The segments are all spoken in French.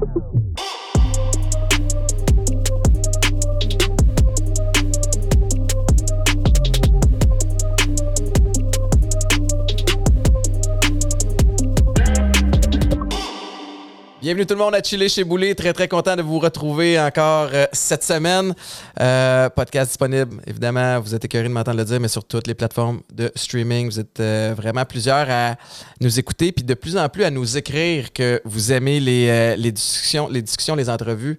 Yeah. Bienvenue tout le monde à Chiller chez Boulet. Très, très content de vous retrouver encore euh, cette semaine. Euh, podcast disponible, évidemment. Vous êtes écœurés de m'entendre le dire, mais sur toutes les plateformes de streaming. Vous êtes euh, vraiment plusieurs à nous écouter, puis de plus en plus à nous écrire que vous aimez les, discussions, les discussions, les entrevues,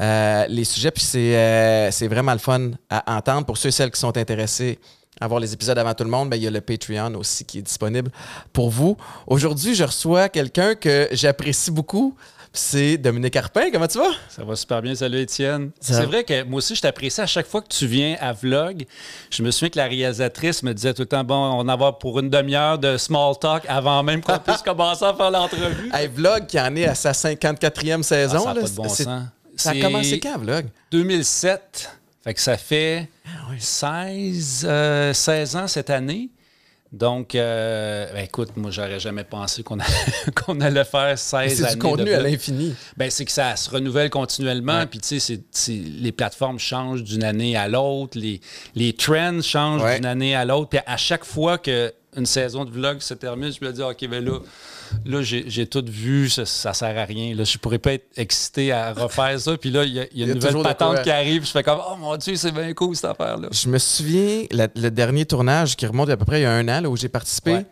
les sujets. Puis c'est vraiment le fun à entendre pour ceux et celles qui sont intéressés avoir les épisodes avant tout le monde, ben, il y a le Patreon aussi qui est disponible pour vous. Aujourd'hui, je reçois quelqu'un que j'apprécie beaucoup. C'est Dominique Arpin. Comment tu vas? Ça va super bien. Salut, Étienne. C'est vrai que moi aussi, je t'apprécie à chaque fois que tu viens à Vlog. Je me souviens que la réalisatrice me disait tout le temps bon, on va avoir pour une demi-heure de small talk avant même qu'on puisse commencer à faire l'entrevue. Hey, Vlog qui en est à sa 54e saison. Ah, ça, a pas de bon sens. ça a commencé quand, Vlog? 2007. Fait que ça fait 16, ah 16 euh, ans cette année. Donc, euh, ben, écoute, moi, j'aurais jamais pensé qu'on allait faire 16 années. C'est du contenu à l'infini. Ben, c'est que ça se renouvelle continuellement. Puis, tu sais, les plateformes changent d'une année à l'autre. Les, les trends changent d'une année à l'autre. Puis, à chaque fois qu'une saison de vlog se termine, je me dis, OK, ben là, là, j'ai tout vu, ça, ça sert à rien. Là, je pourrais pas être excité à refaire ça. Puis là, il y, a, une nouvelle patente qui arrive. Je fais comme, oh mon Dieu, c'est bien cool cette affaire-là. Je me souviens, le dernier tournage qui remonte à peu près il y a un an, où j'ai participé,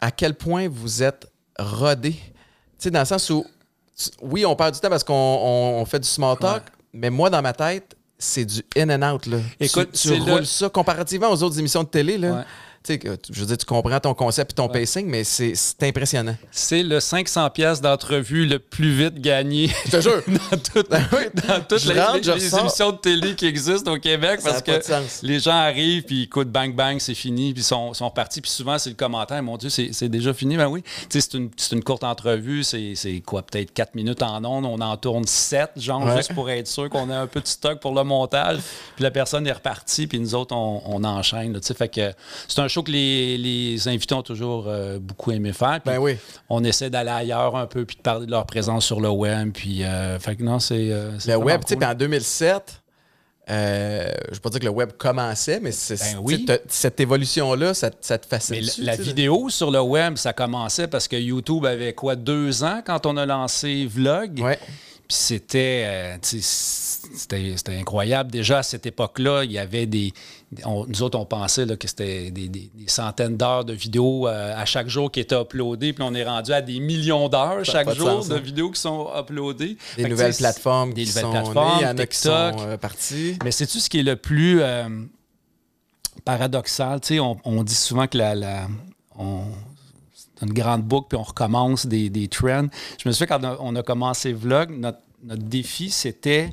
à quel point vous êtes rodé. Tu sais, dans le sens où, oui, on perd du temps parce qu'on fait du small talk, mais moi, dans ma tête, c'est du in and out. Là. Écoute, tu, roules ça comparativement aux autres émissions de télé. Là, je veux dire, tu comprends ton concept et ton pacing, mais c'est impressionnant. C'est le 500 pièces d'entrevue le plus vite gagné. Je te jure. Ben dans, toutes les, émissions de télé qui existent au Québec parce que les gens arrivent puis écoutent bang bang, c'est fini, puis sont, sont repartis. Puis souvent, c'est le commentaire, mon Dieu, c'est déjà fini. Ben oui. C'est une, une courte entrevue, c'est quoi, peut-être 4 minutes en ondes, on en tourne 7, genre, juste pour être sûr qu'on a un peu de stock pour le montage. Puis la personne est repartie, puis nous autres, on, enchaîne. fait que c'est un que les, invités ont toujours euh, beaucoup aimé faire. Ben oui. On essaie d'aller ailleurs un peu, puis de parler de leur présence sur le web. Puis, euh, fait que non, c'est. Euh, le web, tu sais, en 2007, je ne veux pas dire que le web commençait, mais ben cette évolution-là, ça, te fascine. la vidéo sur le web, ça commençait parce que YouTube avait quoi, deux ans quand on a lancé Vlog? Ouais. Puis c'était, c'était, incroyable. Déjà, à cette époque-là, il y avait des. nous autres, on pensait là, que c'était des, centaines d'heures de vidéos euh, à chaque jour qui étaient uploadées. Puis on est rendu à des millions d'heures chaque jour de, hein. vidéos qui sont uploadées. Des nouvelles plateformes des qui nouvelles sont plateformes, en a qui sont euh, Mais c'est-tu ce qui est le plus euh, paradoxal? On, on dit souvent que la. la on, une grande boucle, puis on recommence des, des trends. Je me souviens quand on a commencé Vlog, notre, notre défi, c'était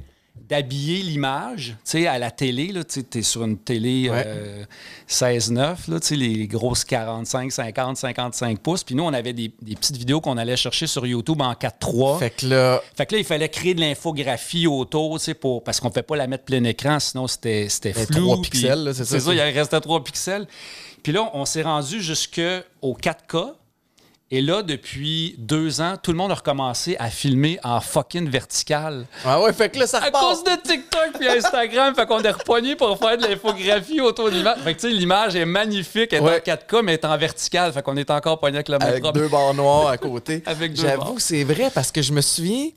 d'habiller l'image, tu sais, à la télé, tu es sur une télé 16-9, euh, tu sais, les grosses 45, 50, 55 pouces. Puis nous, on avait des, petites vidéos qu'on allait chercher sur YouTube en 4-3. Fait que là... Fait que là, il fallait créer de l'infographie autour, tu sais, pour... parce qu'on ne fait pas la mettre plein écran, sinon c'était flou. 3 pixels, c'est ça. C'est ça, il restait 3 pixels. Puis là, on s'est rendu jusqu'au 4K, et là, depuis deux ans, tout le monde a recommencé à filmer en fucking vertical. Ah ouais, fait que là, ça À cause de TikTok puis Instagram, fait qu'on est repogné pour faire de l'infographie autour de l'image. Fait que tu sais, l'image est magnifique, elle est en 4K, mais elle est en vertical. Fait qu'on est encore pogné avec le même Avec deux barres noires à côté. avec deux J'avoue, c'est vrai, parce que je me souviens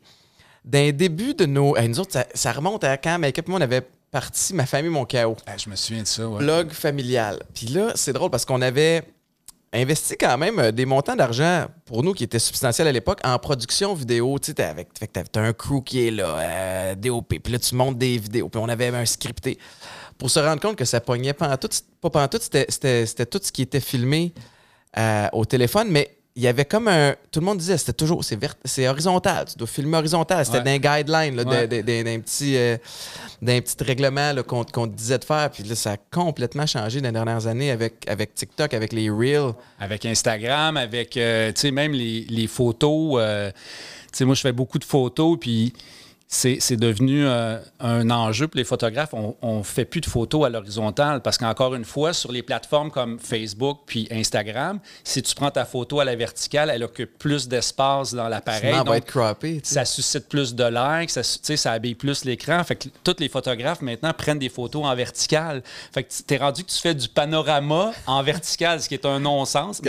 d'un début de nos... nous autres, ça, remonte à quand Make-up moi, on avait parti Ma famille, mon chaos. Ben, je me souviens de ça, ouais. Blog familial. Puis là, c'est drôle parce qu'on avait investi quand même euh, des montants d'argent pour nous qui étaient substantiels à l'époque en production vidéo. Tu sais, avec, as un crew qui est là, euh, DOP, puis là, tu montes des vidéos, puis on avait un scripté. Pour se rendre compte que ça pognait pas en tout, pas pendant tout, c'était tout ce qui était filmé euh, au téléphone, mais il y avait comme un. Tout le monde disait, c'était toujours. C'est horizontal. Tu dois filmer horizontal. C'était d'un guideline, d'un petit, euh, petit règlement qu'on te disait de faire. Puis là, ça a complètement changé dans les dernières années avec, avec TikTok, avec les Reels. Avec Instagram, avec, euh, tu sais, même les, photos. Euh, tu sais, moi, je fais beaucoup de photos. Puis c'est devenu euh, un enjeu pour les photographes. On ne fait plus de photos à l'horizontale parce qu'encore une fois, sur les plateformes comme Facebook puis Instagram, si tu prends ta photo à la verticale, elle occupe plus d'espace dans l'appareil. Ça va être croppé. Ça suscite plus de likes, ça, ça habille plus l'écran. Fait que tous les photographes maintenant prennent des photos en verticale. Fait que tu es rendu que tu fais du panorama en vertical, ce qui est un non-sens.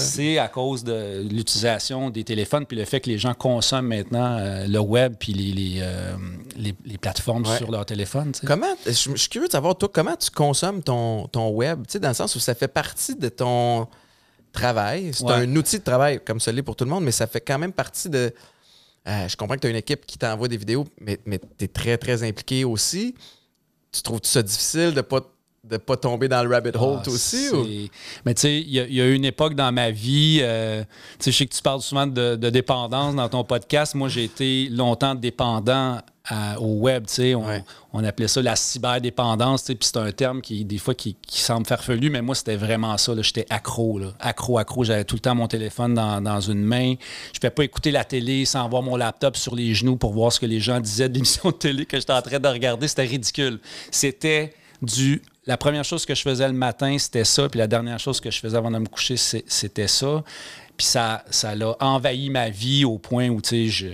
C'est à cause de l'utilisation des téléphones puis le fait que les gens consomment maintenant euh, le web puis les euh, les, plateformes sur leur téléphone. Comment, je, suis curieux de savoir, toi, comment tu consommes ton, ton web, dans le sens où ça fait partie de ton travail. C'est un outil de travail comme celui pour tout le monde, mais ça fait quand même partie de. Euh, je comprends que tu as une équipe qui t'envoie des vidéos, mais, mais tu es très, très impliqué aussi. Tu trouves ça difficile de pas de pas tomber dans le rabbit hole ah, aussi? Mais tu sais, il y, a eu une époque dans ma vie, euh, tu sais, je sais que tu parles souvent de, dépendance dans ton podcast. Moi, j'ai été longtemps dépendant au web, tu sais. On, appelait ça la cyberdépendance, tu sais, puis c'est un terme qui, des fois, qui, semble farfelu, mais moi, c'était vraiment ça. J'étais accro, là. accro, accro. J'avais tout le temps mon téléphone dans, une main. Je ne pouvais pas écouter la télé sans avoir mon laptop sur les genoux pour voir ce que les gens disaient de l'émission de télé que j'étais en train de regarder. C'était ridicule. C'était du la première chose que je faisais le matin, c'était ça. Puis la dernière chose que je faisais avant de me coucher, c'était ça. Puis ça, ça l'a envahi ma vie au point où, tu sais, je.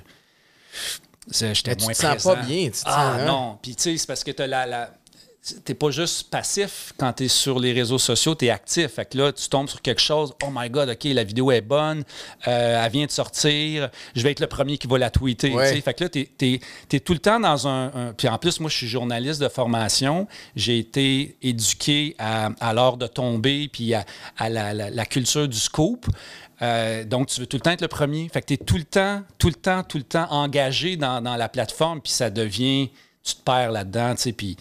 J'étais moins tu te sens pas bien. Tu ah hein? non. Puis tu sais, c'est parce que tu as la t'es pas juste passif quand tu es sur les réseaux sociaux, tu es actif. Fait que là, tu tombes sur quelque chose, oh my god, OK, la vidéo est bonne, euh, elle vient de sortir, je vais être le premier qui va la tweeter. Fait que là, tu es, tout le temps dans un, Puis en plus, moi, je suis journaliste de formation. J'ai été éduqué à, l'art de tomber, puis à, la, culture du scoop. Euh, donc, tu veux tout le temps être le premier. Fait que tu es tout le temps, tout le temps, tout le temps engagé dans, dans la plateforme, puis ça devient... Tu te perds là-dedans, tu sais, puis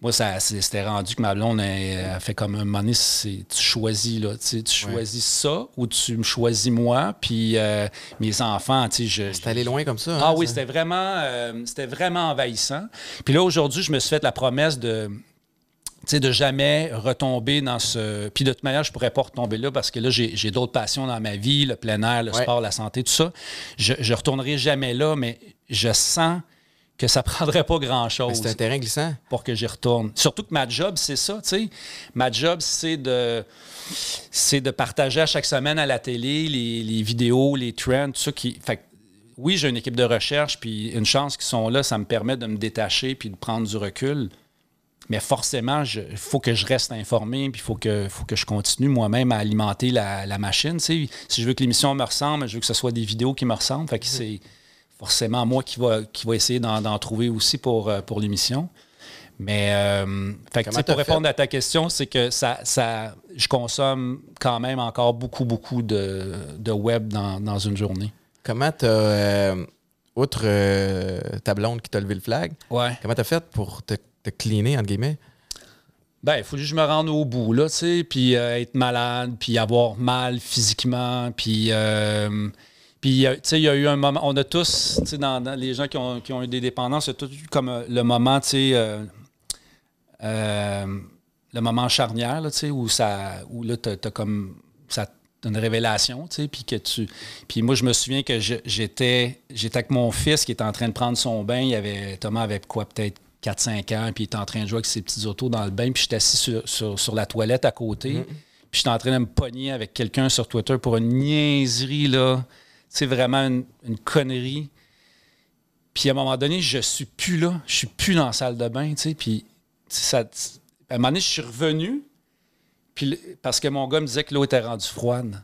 moi, ça, c'était rendu que ma blonde a, fait comme un moment donné, tu choisis, là, tu choisis ça ou tu me choisis moi, puis euh, mes enfants, tu sais, C'était allé loin comme ça. Hein, ah oui, c'était vraiment, euh, c'était vraiment envahissant. Puis là, aujourd'hui, je me suis fait la promesse de de jamais retomber dans ce. Puis de toute manière, je pourrais pas retomber là parce que là, j'ai d'autres passions dans ma vie, le plein air, le sport, la santé, tout ça. Je, je retournerai jamais là, mais je sens que ça prendrait pas grand-chose. C'est un terrain glissant. Pour que j'y retourne. Surtout que ma job, c'est ça, tu sais. Ma job, c'est de c'est de partager à chaque semaine à la télé les, vidéos, les trends, tout ça qui. Fait oui, j'ai une équipe de recherche, puis une chance qu'ils sont là, ça me permet de me détacher puis de prendre du recul. Mais forcément, il faut que je reste informé, puis il faut que, faut que je continue moi-même à alimenter la, machine. Si je veux que l'émission me ressemble, je veux que ce soit des vidéos qui me ressemblent. Fait que c'est forcément moi qui va, qui va essayer d'en trouver aussi pour, euh, pour l'émission. Mais euh, pour répondre à ta question, c'est que ça, ça, je consomme quand même encore beaucoup, beaucoup de, web dans, une journée. Comment tu as, euh, outre ta blonde qui t'a levé le flag, ouais. comment tu as fait pour te, te cleaner, entre guillemets? Ben, il faut que je me rende au bout, là, tu sais, puis être malade, puis avoir mal physiquement, puis puis, tu sais, il y a eu un moment, on a tous, tu sais, dans, les gens qui ont, qui ont, eu des dépendances, il y a tout eu comme euh, le moment, tu sais, euh, euh, le moment charnière, tu sais, où ça, où là, t'as, as comme, ça une révélation, tu sais, puis que tu... Puis moi, je me souviens que j'étais j'étais avec mon fils qui était en train de prendre son bain. Il avait, Thomas avait quoi, peut-être 4-5 ans, puis il était en train de jouer avec ses petits autos dans le bain, puis j'étais assis sur, sur, la toilette à côté, mm-hmm. puis j'étais en train de me pogner avec quelqu'un sur Twitter pour une niaiserie, là c'est vraiment une, connerie. Puis à un moment donné, je suis plus là. Je suis plus dans la salle de bain, tu sais. Puis ça, à un moment donné, je suis revenu. Puis, parce que mon gars me disait que l'eau était rendue froide.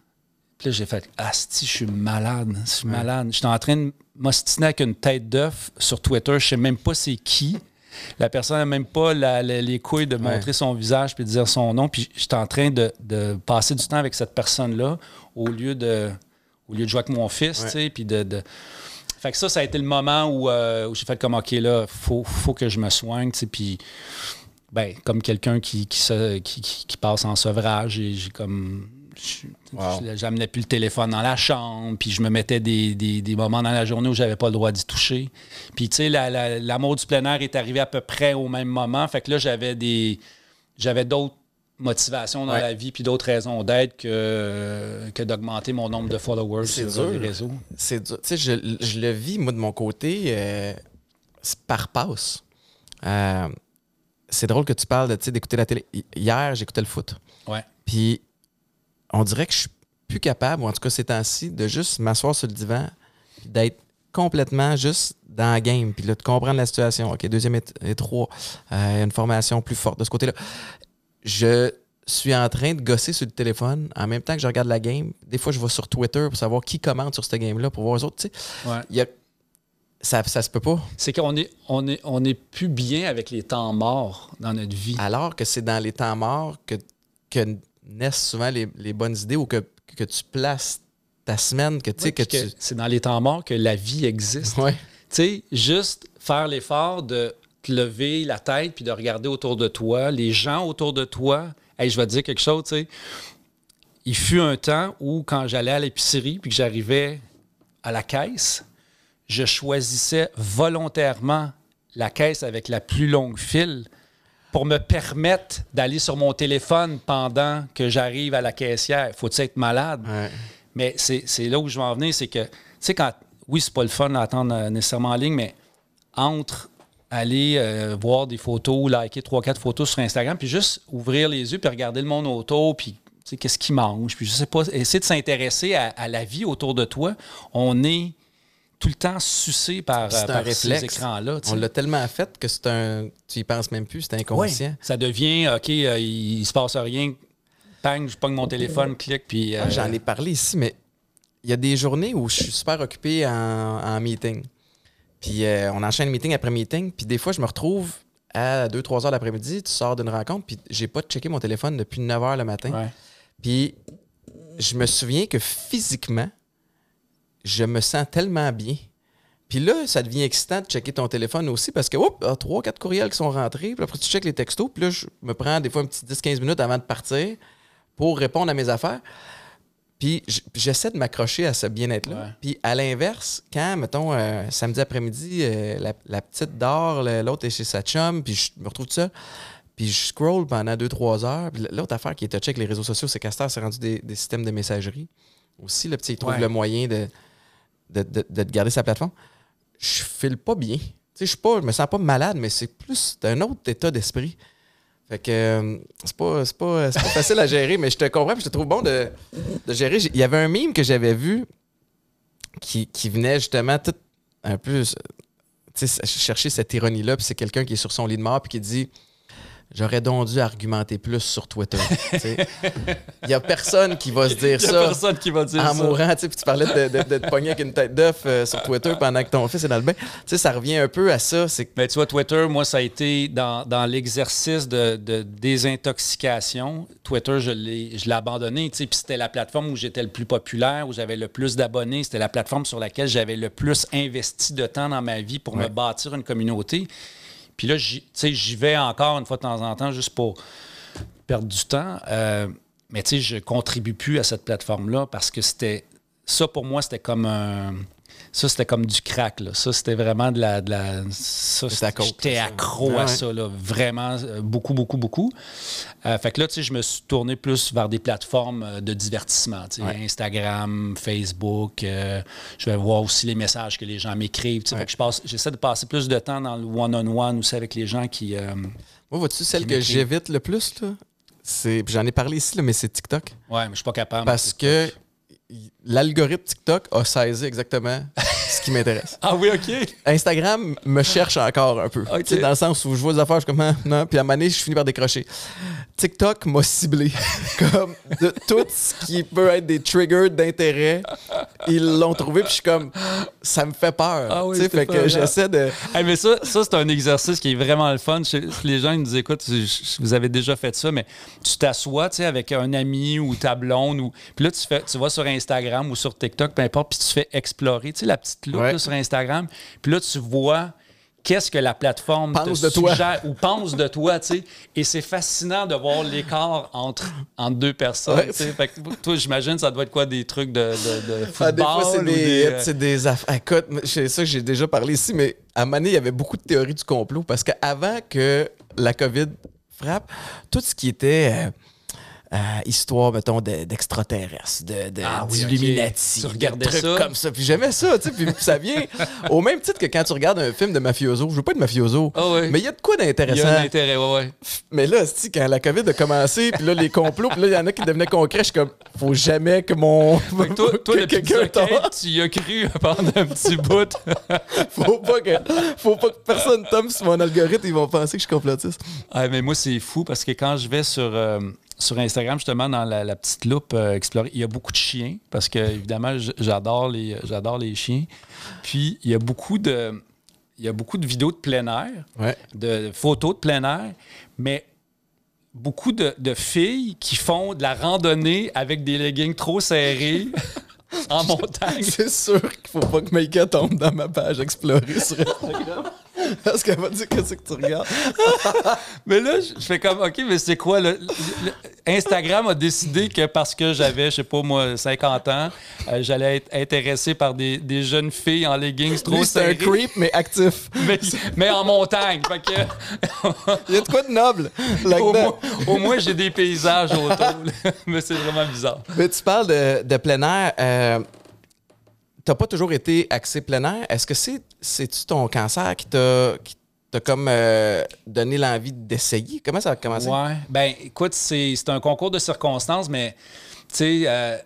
Puis là, j'ai fait Asti, je suis malade. Je suis malade. J'étais en train de m'ostiner avec une tête d'œuf sur Twitter. Je sais même pas c'est qui. La personne n'a même pas les couilles de montrer son visage puis de dire son nom. Puis j'étais en train de, passer du temps avec cette personne-là au lieu de au lieu de jouer avec mon fils, tu sais, puis de, Fait que ça, ça a été le moment où, euh, j'ai fait comme, OK, là, faut, faut que je me soigne, puis... Ben, comme quelqu'un qui, qui, passe en sevrage, j'ai comme... J'amenais plus le téléphone dans la chambre, puis je me mettais des, des, moments dans la journée où j'avais pas le droit d'y toucher. Puis, tu sais, l'amour du plein air est arrivé à peu près au même moment. Fait que là, j'avais des... J'avais d'autres motivation dans la vie puis d'autres raisons d'être que, que d'augmenter mon nombre de followers sur les réseaux. C'est dur. Tu sais, je, le vis, moi, de mon côté. Euh, par passe. Euh, c'est drôle que tu parles d'écouter la télé. Hier, j'écoutais le foot. Ouais. Puis on dirait que je suis plus capable, ou en tout cas ces temps-ci, de juste m'asseoir sur le divan, d'être complètement juste dans la game, puis là, de comprendre la situation. OK, deuxième et, trois, euh, une formation plus forte de ce côté-là. Je suis en train de gosser sur le téléphone en même temps que je regarde la game. Des fois, je vais sur Twitter pour savoir qui commente sur cette game-là, pour voir les autres. Tu sais. ça, ça se peut pas. C'est qu'on est, on est, on est plus bien avec les temps morts dans notre vie. Alors que c'est dans les temps morts que, que naissent souvent les, bonnes idées ou que, que tu places ta semaine, que, tu que, tu... C'est dans les temps morts que la vie existe. Ouais. Tu sais, juste faire l'effort de te lever la tête puis de regarder autour de toi, les gens autour de toi. Hey, je vais te dire quelque chose, tu sais. Il fut un temps où, quand j'allais à l'épicerie puis que j'arrivais à la caisse, je choisissais volontairement la caisse avec la plus longue file pour me permettre d'aller sur mon téléphone pendant que j'arrive à la caissière. Faut-il être malade? Mais c'est là où je veux en venir, c'est que, tu sais, quand, oui, c'est pas le fun d'attendre euh, nécessairement en ligne, mais entre aller euh, voir des photos, liker trois, quatre photos sur Instagram, puis juste ouvrir les yeux, puis regarder le monde autour, puis qu'est-ce qu'ils mangent, puis je sais pas, essayer de s'intéresser à, la vie autour de toi. On est tout le temps sucé par, euh, ces écrans-là. On l'a tellement fait que c'est un. Tu y penses même plus, c'est inconscient. ça devient OK, euh, il, se passe rien. Pang, je pogne mon téléphone, clique, puis. Ah, j'en ai parlé ici, mais il y a des journées où je suis super occupé en meeting. Puis euh, on enchaîne meeting après meeting. Puis des fois, je me retrouve à 2-3 heures l'après-midi, tu sors d'une rencontre, puis j'ai pas checké mon téléphone depuis 9 heures le matin. Puis je me souviens que physiquement, je me sens tellement bien. Puis là, ça devient excitant de checker ton téléphone aussi parce que, hop, ah, trois, quatre courriels qui sont rentrés. Puis après, tu checkes les textos. Puis là, je me prends des fois un petit 10-15 minutes avant de partir pour répondre à mes affaires. Puis j'essaie de m'accrocher à ce bien-être-là. Puis à l'inverse, quand, mettons, euh, samedi après-midi, euh, la, petite dort, l'autre est chez sa chum, puis je me retrouve tout ça. Puis je scroll pendant 2-3 heures. Puis l'autre affaire qui est touchée avec les réseaux sociaux, c'est qu'Astor s'est rendu des, systèmes de messagerie. Aussi, le petit, il trouve le moyen de, de, garder sa plateforme. Je file pas bien. Tu sais, je ne me sens pas malade, mais c'est plus un autre état d'esprit. Fait que euh, c'est pas, pas, facile à gérer, mais je te comprends, je te trouve bon de, gérer. Il y avait un mime que j'avais vu qui, venait justement tout un peu chercher cette ironie-là, puis c'est quelqu'un qui est sur son lit de mort puis qui dit J'aurais donc dû argumenter plus sur Twitter. Il n'y a personne qui va se dire ça. personne qui va dire en mourant. Puis tu parlais de, de, te pogner avec une tête d'œuf euh, sur Twitter pendant que ton fils est dans le bain. ça revient un peu à ça. Mais tu vois, Twitter, moi, ça a été dans, l'exercice de, désintoxication. Twitter, je l'ai abandonné. Puis c'était la plateforme où j'étais le plus populaire, où j'avais le plus d'abonnés. C'était la plateforme sur laquelle j'avais le plus investi de temps dans ma vie pour me bâtir une communauté. Puis là, j'y vais encore une fois de temps en temps juste pour perdre du temps. Euh, mais tu sais, je contribue plus à cette plateforme-là parce que c'était. Ça, pour moi, c'était comme un ça, c'était comme du crack. Là. Ça, c'était vraiment de la. De la ça, j'étais accro à ça, là, vraiment, euh, beaucoup, beaucoup, beaucoup. Euh, fait que là, tu sais, je me suis tourné plus vers des plateformes euh, de divertissement. Tu sais, Instagram, Facebook. je vais voir aussi les messages que les gens m'écrivent. Tu sais, j'essaie de passer plus de temps dans le one-on-one aussi avec les gens qui. Moi, vois-tu, celle que j'évite le plus, là? C'est, j'en ai parlé ici, là, mais c'est TikTok. Ouais, mais je suis pas capable. Parce que l'algorithme TikTok a saisi exactement ce qui m'intéresse. ah oui, OK. Instagram me cherche encore un peu. Dans le sens où je vois des affaires, je suis comme, ah, non, puis à un moment donné, je finis par décrocher. TikTok m'a ciblé. comme de tout ce qui peut être des triggers d'intérêt, ils l'ont trouvé, puis je suis comme, ça me fait peur. Ah oui, fait que j'essaie de. mais ça, ça c'est un exercice qui est vraiment le fun. Les gens qui nous écoutent, vous avez déjà fait ça, mais tu t'assois avec un ami ou ta blonde, ou... puis là, tu, fais, tu vas sur Instagram ou sur TikTok, peu importe, puis tu fais explorer, tu sais, la petite look sur Instagram, puis là, tu vois qu'est-ce que la plateforme pense te de suggère toi. ou pense de toi, tu sais. Et c'est fascinant de voir l'écart entre, entre deux personnes, Fait que, toi, j'imagine, ça doit être quoi, des trucs de, de, football? Ah, des fois, c'est des, des, des affaires. Écoute, c'est ça que j'ai déjà parlé ici, mais à Mané, il y avait beaucoup de théories du complot parce qu'avant que la COVID frappe, tout ce qui était... Euh, histoire, mettons, d'extraterrestres, de, de, ah d'Illuminati. Tu regardais ça? comme ça. Puis j'aimais ça, tu sais. Puis ça vient au même titre que quand tu regardes un film de mafioso. Je veux pas être mafioso. Ah mais il y a de quoi d'intéressant. Il y a un intérêt, ouais, ouais. Mais là, quand la COVID a commencé, puis là, les complots, puis là, il y en a qui devenaient concrets, je suis comme, faut jamais que mon. Fait que toi, toi quelqu'un tu y as cru pendant un petit bout. faut pas que, faut pas que personne tombe sur mon algorithme, ils vont penser que je suis complotiste. Ah, mais moi, c'est fou parce que quand je vais sur. Euh, sur Instagram, justement, dans la, petite loupe euh, explorer, il y a beaucoup de chiens parce que, évidemment, j'adore les, j'adore les chiens. Puis, il y a beaucoup de, il y a beaucoup de vidéos de plein air, de photos de plein air, mais beaucoup de, filles qui font de la randonnée avec des leggings trop serrés. en montagne. C'est sûr qu'il faut pas que Maïka tombe dans ma page explorer sur Instagram. Parce qu'elle va dire qu'est-ce que tu regardes. mais là, je fais comme, OK, mais c'est quoi? Le, Instagram a décidé que parce que j'avais, je sais pas moi, 50 ans, euh, j'allais être intéressé par des, des, jeunes filles en leggings trop C'est un creep, mais actif. Mais, en montagne. Il y a de quoi de noble. au, moins, j'ai des paysages autour. mais c'est vraiment bizarre. Mais tu parles de, de plein air. Euh, t'as pas toujours été axé plein air. Est-ce que c'est c'est-tu ton cancer qui t'a comme euh, donné l'envie d'essayer? Comment ça a commencé? Ouais. Ben, écoute, c'est un concours de circonstances, mais tu sais, euh,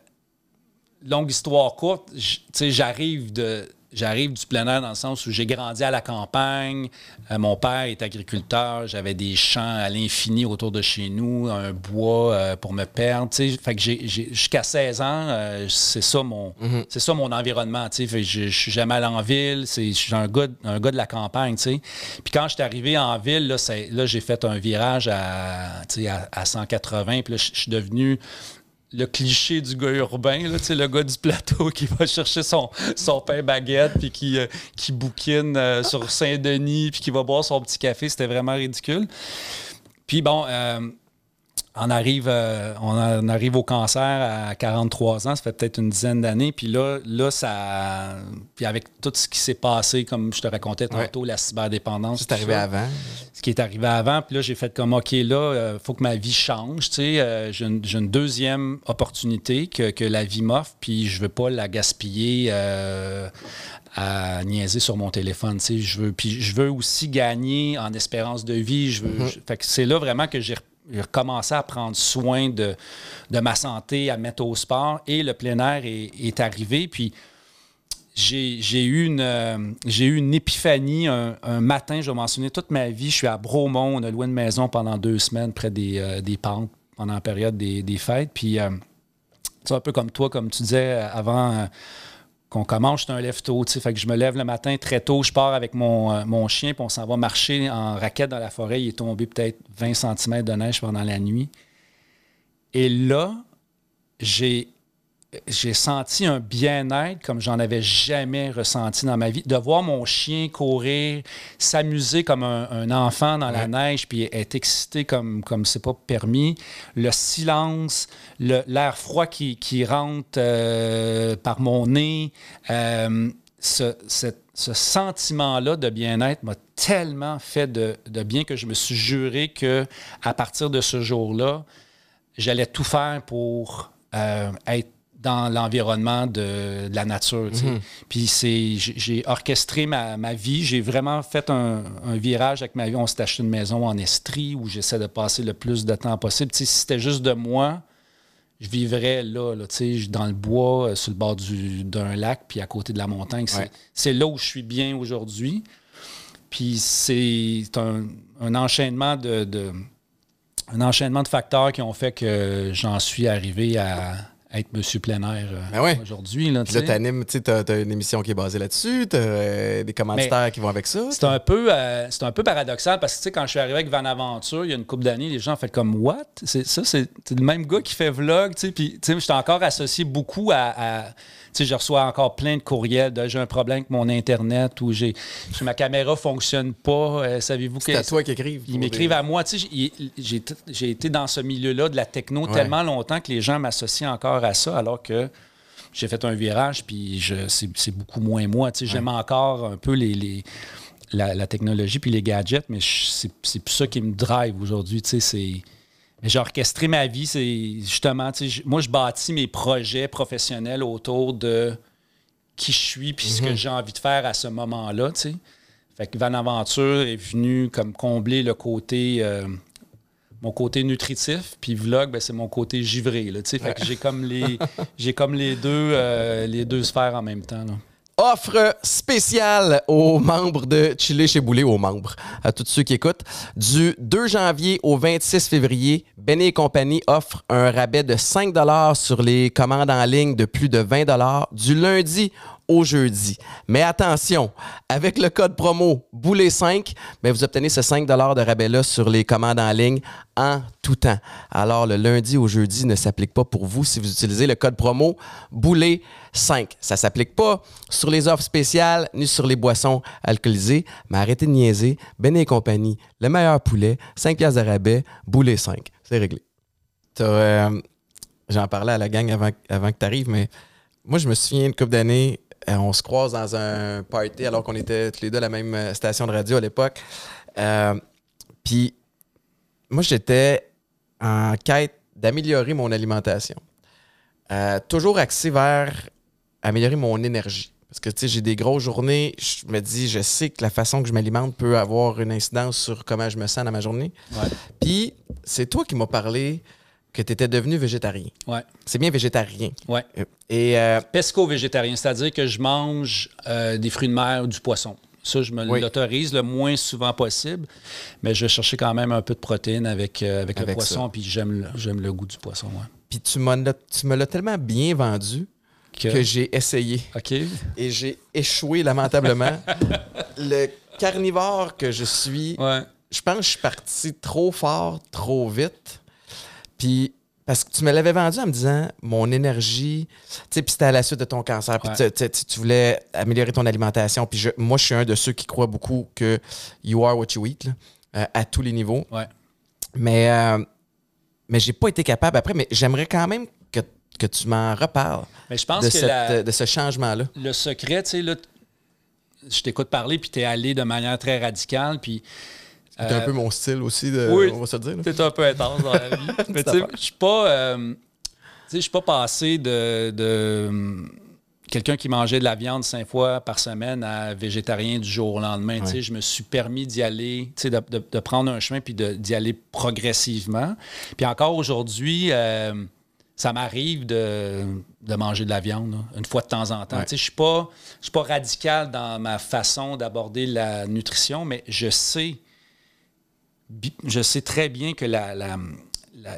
longue histoire courte, tu sais, j'arrive de j'arrive du plein air dans le sens où j'ai grandi à la campagne. Euh, mon père est agriculteur. J'avais des champs à l'infini autour de chez nous, un bois euh, pour me perdre. Fait que jusqu'à 16 ans, euh, c'est ça mon mhm. c'est ça mon environnement. Fait je, je suis jamais allé en ville. Je suis un gars, un gars de la campagne. Puis quand je suis arrivé en ville, là, là j'ai fait un virage à, à, à 180. Puis là, je suis devenu le cliché du gars urbain, le gars du plateau qui va chercher son, son pain baguette puis qui, euh, qui bouquine euh, sur Saint-Denis puis qui va boire son petit café. C'était vraiment ridicule. Puis bon, euh, on arrive, euh, on, arrive au cancer à 43 ans, ça fait peut-être une dizaine d'années. Puis là, là, ça. Puis avec tout ce qui s'est passé, comme je te racontais tantôt, la cyberdépendance. C'est arrivé avant. Ce qui est arrivé avant. Puis là, j'ai fait comme OK, là, il euh, faut que ma vie change. Tu sais, euh, j'ai, une, deuxième opportunité que, la vie m'offre, puis je veux pas la gaspiller à niaiser sur mon téléphone. Tu sais, je veux, puis je veux aussi gagner en espérance de vie. Je veux, mm-hmm. fait que c'est là vraiment que j'ai j'ai recommencé à prendre soin de, de, ma santé, à mettre au sport. Et le plein air est, arrivé. Puis j'ai eu, une, euh, eu une épiphanie un, matin. Je vais mentionner toute ma vie. Je suis à Bromont. On a loué une maison pendant deux semaines près des, euh, des pentes pendant la période des, fêtes. Puis euh, c'est un peu comme toi, comme tu disais avant qu'on commence, je un lève tôt, fait que je me lève le matin très tôt, je pars avec mon, euh, mon chien, puis on s'en va marcher en raquette dans la forêt. Il est tombé peut-être 20 cm de neige pendant la nuit. Et là, j'ai j'ai senti un bien-être comme j'en avais jamais ressenti dans ma vie. De voir mon chien courir, s'amuser comme un, enfant dans la neige, puis être excité comme comme c'est pas permis. Le silence, l'air froid qui, qui rentre euh, par mon nez, euh, ce, ce sentiment-là de bien-être m'a tellement fait de, de, bien que je me suis juré que à partir de ce jour-là, j'allais tout faire pour euh, être dans l'environnement de, la nature. Mhm. Puis c'est, j'ai orchestré ma, vie. J'ai vraiment fait un, virage avec ma vie. On s'est acheté une maison en Estrie où j'essaie de passer le plus de temps possible. si c'était juste de moi, je vivrais là, là dans le bois, euh, sur le bord d'un lac, puis à côté de la montagne. C'est, là où je suis bien aujourd'hui. Puis c'est un, enchaînement de, un enchaînement de facteurs qui ont fait que j'en suis arrivé à être monsieur plein air euh, ben aujourd'hui. Là, tu animes, tu as, une émission qui est basée là-dessus, tu as euh, des commentaires qui vont avec ça. C'est un, peu, euh, un peu paradoxal parce que quand je suis arrivé avec Van Aventure, il y a une couple d'années, les gens ont fait comme What? C'est, ça, c'est, le même gars qui fait vlog, puis je suis encore associé beaucoup à je reçois encore plein de courriels de j'ai un problème avec mon Internet ou j'ai ma caméra fonctionne pas. Euh, savez-vous que. C'est à toi qui écrivent. Ils m'écrivent à moi. J'ai été dans ce milieu-là de la techno tellement longtemps que les gens m'associent encore à ça, alors que j'ai fait un virage, puis c'est beaucoup moins moi. J'aime encore un peu les, la, technologie puis les gadgets, mais c'est plus ça qui me drive aujourd'hui. C'est j'ai orchestré ma vie, c'est justement, moi, je bâtis mes projets professionnels autour de qui je suis puis ce que mhm. j'ai envie de faire à ce moment-là, tu sais. Fait que Van Aventure est venu comme combler le côté, euh, mon côté nutritif, puis Vlog, ben, c'est mon côté givré, là, tu sais. Fait que j'ai comme les, j'ai comme les deux, euh, les deux sphères en même temps, là offre spéciale aux membres de Chili chez Boulet, aux membres, à tous ceux qui écoutent. Du 2 janvier au 26 février, Benny et compagnie offre un rabais de 5 sur les commandes en ligne de plus de 20 du lundi au jeudi. Mais attention, avec le code promo Boulet5, ben vous obtenez ce 5 de rabais-là sur les commandes en ligne en tout temps. Alors, le lundi au jeudi ne s'applique pas pour vous si vous utilisez le code promo Boulet5. Ça ne s'applique pas sur les offres spéciales ni sur les boissons alcoolisées, mais arrêtez de niaiser. Ben et compagnie, le meilleur poulet, 5 piastres de rabais, Boulet5. C'est réglé. Euh, j'en parlais à la gang avant, que tu arrives, mais moi, je me souviens une couple d'années, euh, on se croise dans un party alors qu'on était tous les deux à la même euh, station de radio à l'époque. Puis moi, j'étais en quête d'améliorer mon alimentation. toujours axé vers améliorer mon énergie. Parce que, tu sais, j'ai des grosses journées. Je me dis, je sais que la façon que je m'alimente peut avoir une incidence sur comment je me sens dans ma journée. Puis, c'est toi qui m'as parlé que tu étais devenu végétarien. Ouais. C'est bien végétarien. Ouais. Euh, et euh, pesco-végétarien, c'est-à-dire que je mange euh, des fruits de mer ou du poisson. Ça, je me l'autorise le moins souvent possible, mais je vais chercher quand même un peu de protéines avec, avec, le poisson, puis j'aime le, le goût du poisson. Ouais. Puis tu, tu me l'as tellement bien vendu que, j'ai essayé. OK. Et j'ai échoué lamentablement. le carnivore que je suis, je pense que je suis parti trop fort, trop vite. Puis parce que tu me l'avais vendu en me disant mon énergie, tu sais, puis c'était à la suite de ton cancer, puis tu, voulais améliorer ton alimentation. Puis je, moi, je suis un de ceux qui croient beaucoup que you are what you eat, euh, à tous les niveaux. Ouais. Mais, euh, mais j'ai pas été capable après, mais j'aimerais quand même que, tu m'en reparles. Mais je pense de, que de ce changement-là. Le secret, tu sais, là, je t'écoute parler, puis tu es allé de manière très radicale, puis c'est un peu mon style aussi, de, on va se dire. C'est un peu intense dans la vie. Mais tu sais, je suis pas. Euh, je suis pas passé de, de quelqu'un qui mangeait de la viande cinq fois par semaine à végétarien du jour au lendemain. sais, Je me suis permis d'y aller, de, de, de, prendre un chemin puis d'y aller progressivement. Puis encore aujourd'hui, euh, ça m'arrive de, de, manger de la viande une fois de temps en temps. Je ne suis pas, pas radical dans ma façon d'aborder la nutrition, mais je sais je sais très bien que